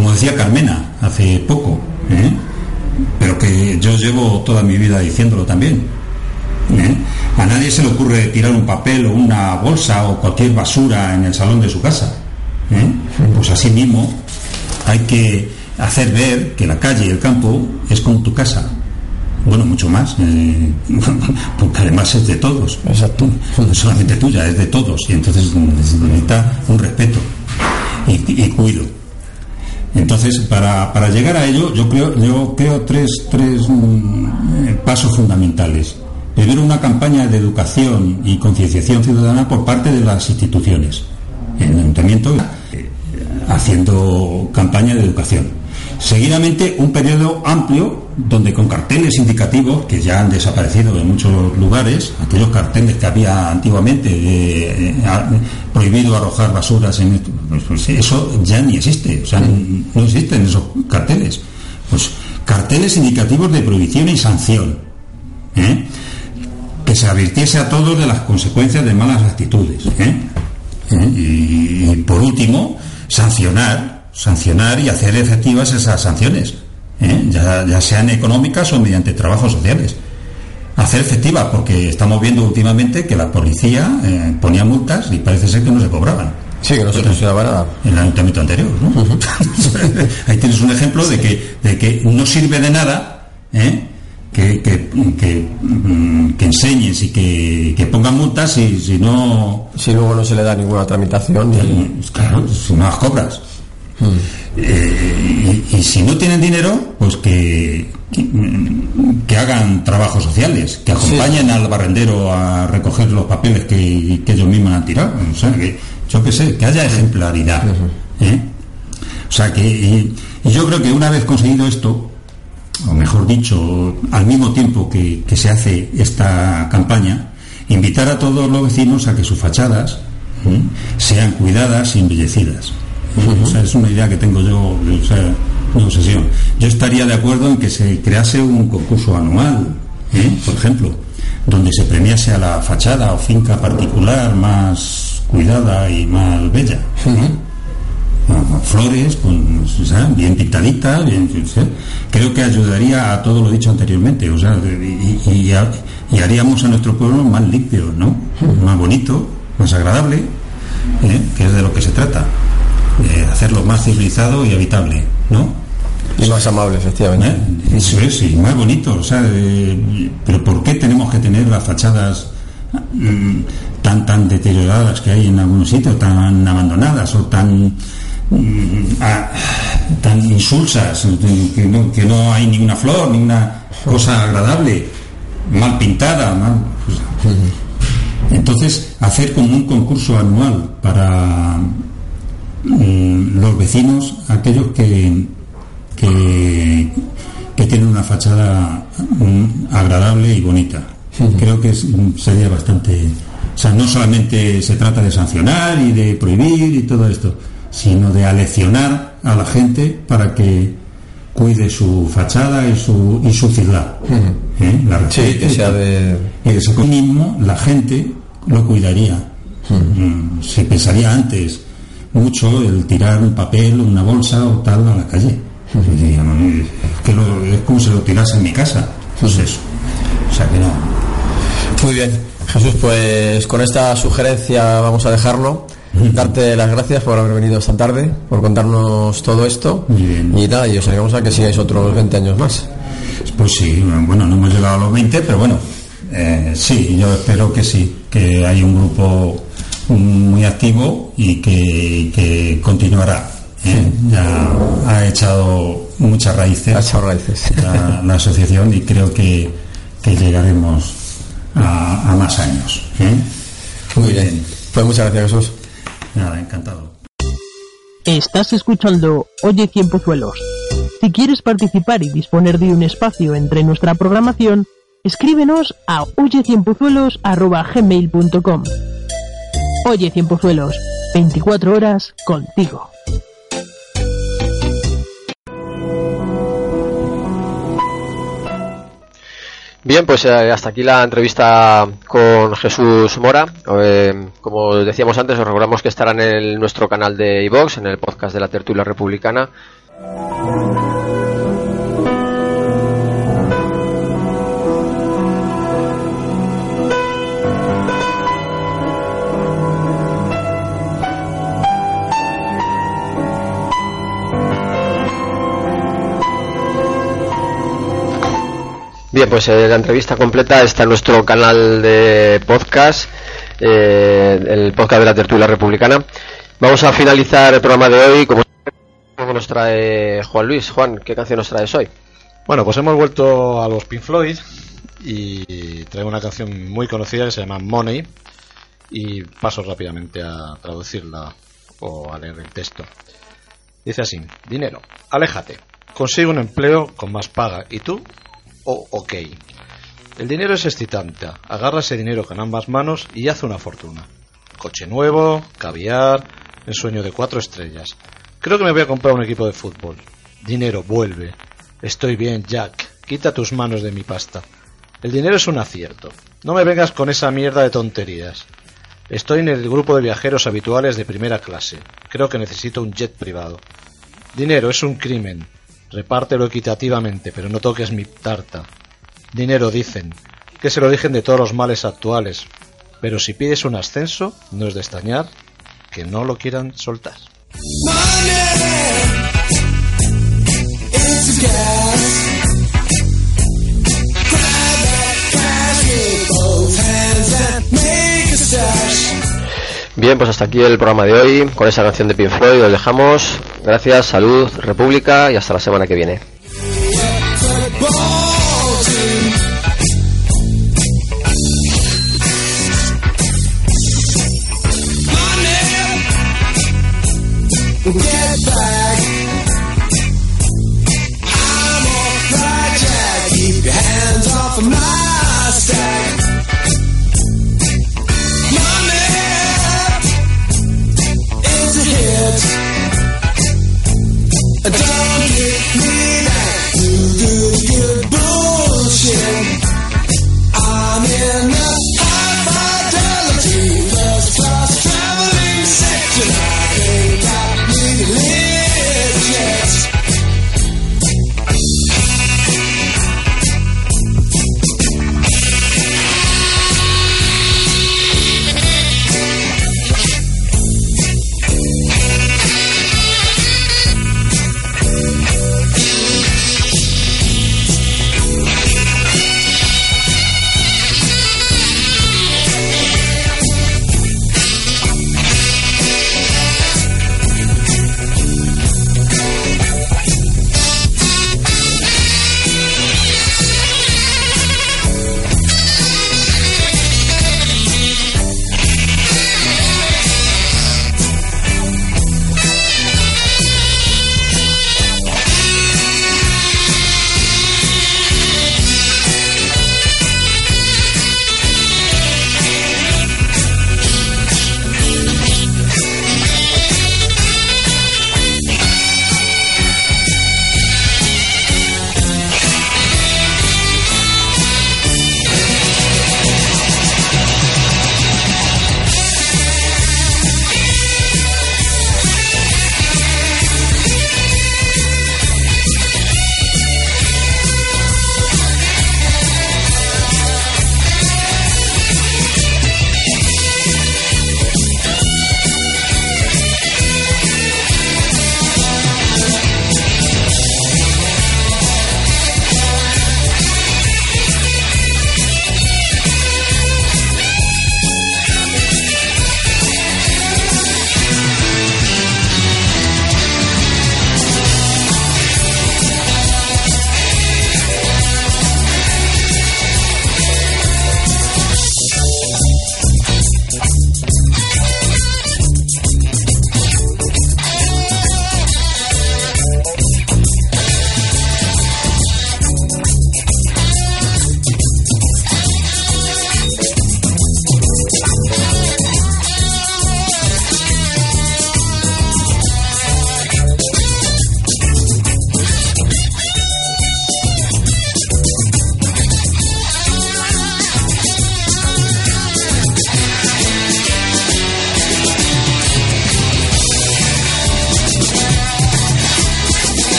[SPEAKER 13] Como decía Carmena hace poco, ¿eh? pero que yo llevo toda mi vida diciéndolo también. ¿eh? A nadie se le ocurre tirar un papel o una bolsa o cualquier basura en el salón de su casa. ¿eh? Pues así mismo hay que hacer ver que la calle y el campo es como tu casa. Bueno, mucho más, eh, porque además es de todos. Exacto. No es solamente tuya, es de todos. Y entonces necesita un respeto y, y cuido. Entonces, para, para llegar a ello, yo creo, yo creo tres, tres mm, eh, pasos fundamentales. Primero, una campaña de educación y concienciación ciudadana por parte de las instituciones. El ayuntamiento eh, haciendo campaña de educación. Seguidamente, un periodo amplio donde con carteles indicativos que ya han desaparecido en muchos lugares, aquellos carteles que había antiguamente de eh, a- prohibido arrojar basuras en pues, pues, eso ya ni existe, o sea, no existen esos carteles. Pues carteles indicativos de prohibición y sanción. ¿eh? Que se advirtiese a todos de las consecuencias de malas actitudes. ¿eh? ¿eh? Y, y, por último, sancionar, sancionar y hacer efectivas esas sanciones, ¿eh? ya, ya sean económicas o mediante trabajos sociales. Hacer efectivas, porque estamos viendo últimamente que la policía eh, ponía multas y parece ser que no se cobraban.
[SPEAKER 12] Sí, que no se consideraba nada.
[SPEAKER 13] En el ayuntamiento anterior, ¿no? Ahí tienes un ejemplo de que, de que no sirve de nada ¿eh? que, que que, mm, que enseñes y que, que pongan multas si, si no...
[SPEAKER 12] Si luego no se le da ninguna tramitación.
[SPEAKER 13] Claro, si no las cobras. Eh, y, y si no tienen dinero, pues que, que, que hagan trabajos sociales, que acompañen al barrendero a recoger los papeles que, que ellos mismos han tirado. O sea, que, yo qué sé, que haya ejemplaridad. ¿eh? O sea, que y- y yo creo que una vez conseguido esto, o mejor dicho, al mismo tiempo que, que se hace esta campaña, invitar a todos los vecinos a que sus fachadas ¿eh? sean cuidadas y embellecidas. O sea, es una idea que tengo yo, o sea, una obsesión. Yo estaría de acuerdo en que se crease un concurso anual, ¿eh? por ejemplo, donde se premiase a la fachada o finca particular más cuidada y más bella. Con- con flores, con, o sea, bien pintaditas, bien, o sea, creo que ayudaría a todo lo dicho anteriormente, o sea, y, y- y haríamos a nuestro pueblo más limpio, ¿no? Más bonito, más agradable, ¿eh? que es de lo que se trata, eh, hacerlo más civilizado y habitable, ¿no?
[SPEAKER 12] Y más amable, efectivamente.
[SPEAKER 13] Eso es, y más bonito, o sea, eh, pero ¿por qué tenemos que tener las fachadas mm, tan tan deterioradas que hay en algunos sitios, tan abandonadas o tan mm, tan insulsas, que no, que no hay ninguna flor, ninguna cosa agradable, mal pintada, mal, pues, entonces hacer como un concurso anual para los vecinos, aquellos que, que, que tienen una fachada mm, agradable y bonita. Creo que es- mm, sería bastante... O sea, no solamente se trata de sancionar y de prohibir y todo esto, sino de aleccionar a la gente para que cuide su fachada y su, y su ciudad. ¿eh? La
[SPEAKER 12] Sí, que sea de...
[SPEAKER 13] y de ese mínimo la gente lo cuidaría. Mm, Se pensaría antes mucho el tirar un papel, una bolsa o tal a la calle. Y diría, "No, es que lo- es como si lo tirase en mi casa. Pues eso. O sea que no.
[SPEAKER 12] Muy bien. Jesús, pues con esta sugerencia vamos a dejarlo. Darte las gracias por haber venido esta tarde, por contarnos todo esto. Y nada, y os animamos a que sigáis otros 20 años más.
[SPEAKER 13] Pues sí, bueno, no hemos llegado a los 20, pero bueno, eh, sí, yo espero que sí, que hay un grupo muy activo y que, que continuará. ¿eh? Ya ha echado muchas raíces,
[SPEAKER 12] Ha echado raíces.
[SPEAKER 13] La, la asociación y creo que, que llegaremos a, a más años. ¿eh?
[SPEAKER 12] Muy bien. Pues muchas gracias, Jesús.
[SPEAKER 13] Nada, encantado.
[SPEAKER 4] Estás escuchando Oye Cien Pozuelos. Si quieres participar y disponer de un espacio entre nuestra programación, escríbenos a oyecienpozuelos.gmail.com Oye Cien Pozuelos, 24 horas contigo.
[SPEAKER 3] Bien, pues eh, hasta aquí la entrevista con Jesús Mora. Eh, como decíamos antes, os recordamos que estará en nuestro canal de iVox, en el podcast de la Tertulia Republicana. Bien, pues eh, la entrevista completa está en nuestro canal de podcast, eh, el podcast de la tertulia republicana. Vamos a finalizar el programa de hoy como nos trae Juan Luis. Juan, ¿qué canción nos traes hoy?
[SPEAKER 8] Bueno, pues hemos vuelto a los Pink Floyd y traigo una canción muy conocida que se llama Money y paso rápidamente a traducirla o a leer el texto. Dice así, dinero, aléjate, consigue un empleo con más paga y tú, oh, ok. El dinero es excitante, agarra ese dinero con ambas manos y haz una fortuna. Coche nuevo, caviar, ensueño de cuatro estrellas. Creo que me voy a comprar un equipo de fútbol. Dinero, vuelve. Estoy bien, Jack. Quita tus manos de mi pasta. El dinero es un acierto. No me vengas con esa mierda de tonterías. Estoy en el grupo de viajeros habituales de primera clase. Creo que necesito un jet privado. Dinero es un crimen. Repártelo equitativamente, pero no toques mi tarta. Dinero dicen. Que se lo dicen de todos los males actuales. Pero si pides un ascenso, no es de extrañar que no lo quieran soltar.
[SPEAKER 14] Bien, pues hasta aquí el programa de hoy. Con esa canción de Pink Floyd os dejamos. Gracias, salud, República y hasta la semana que viene.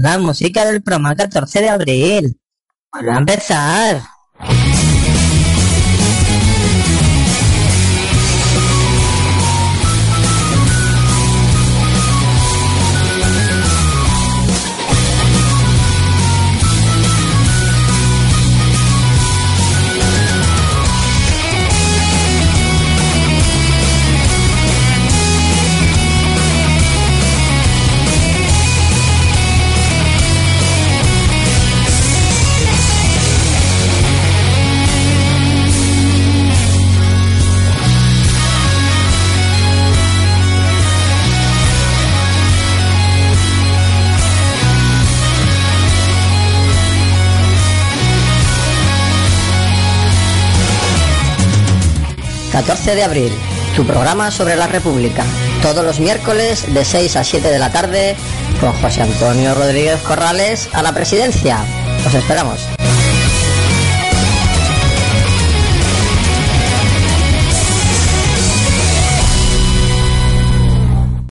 [SPEAKER 2] La música del programa 14 de abril. Vuelve a empezar. ...14 de abril... ...tu programa sobre la República... ...todos los miércoles de 6 a 7 de la tarde... ...con José Antonio Rodríguez Corrales a la presidencia... ...os esperamos...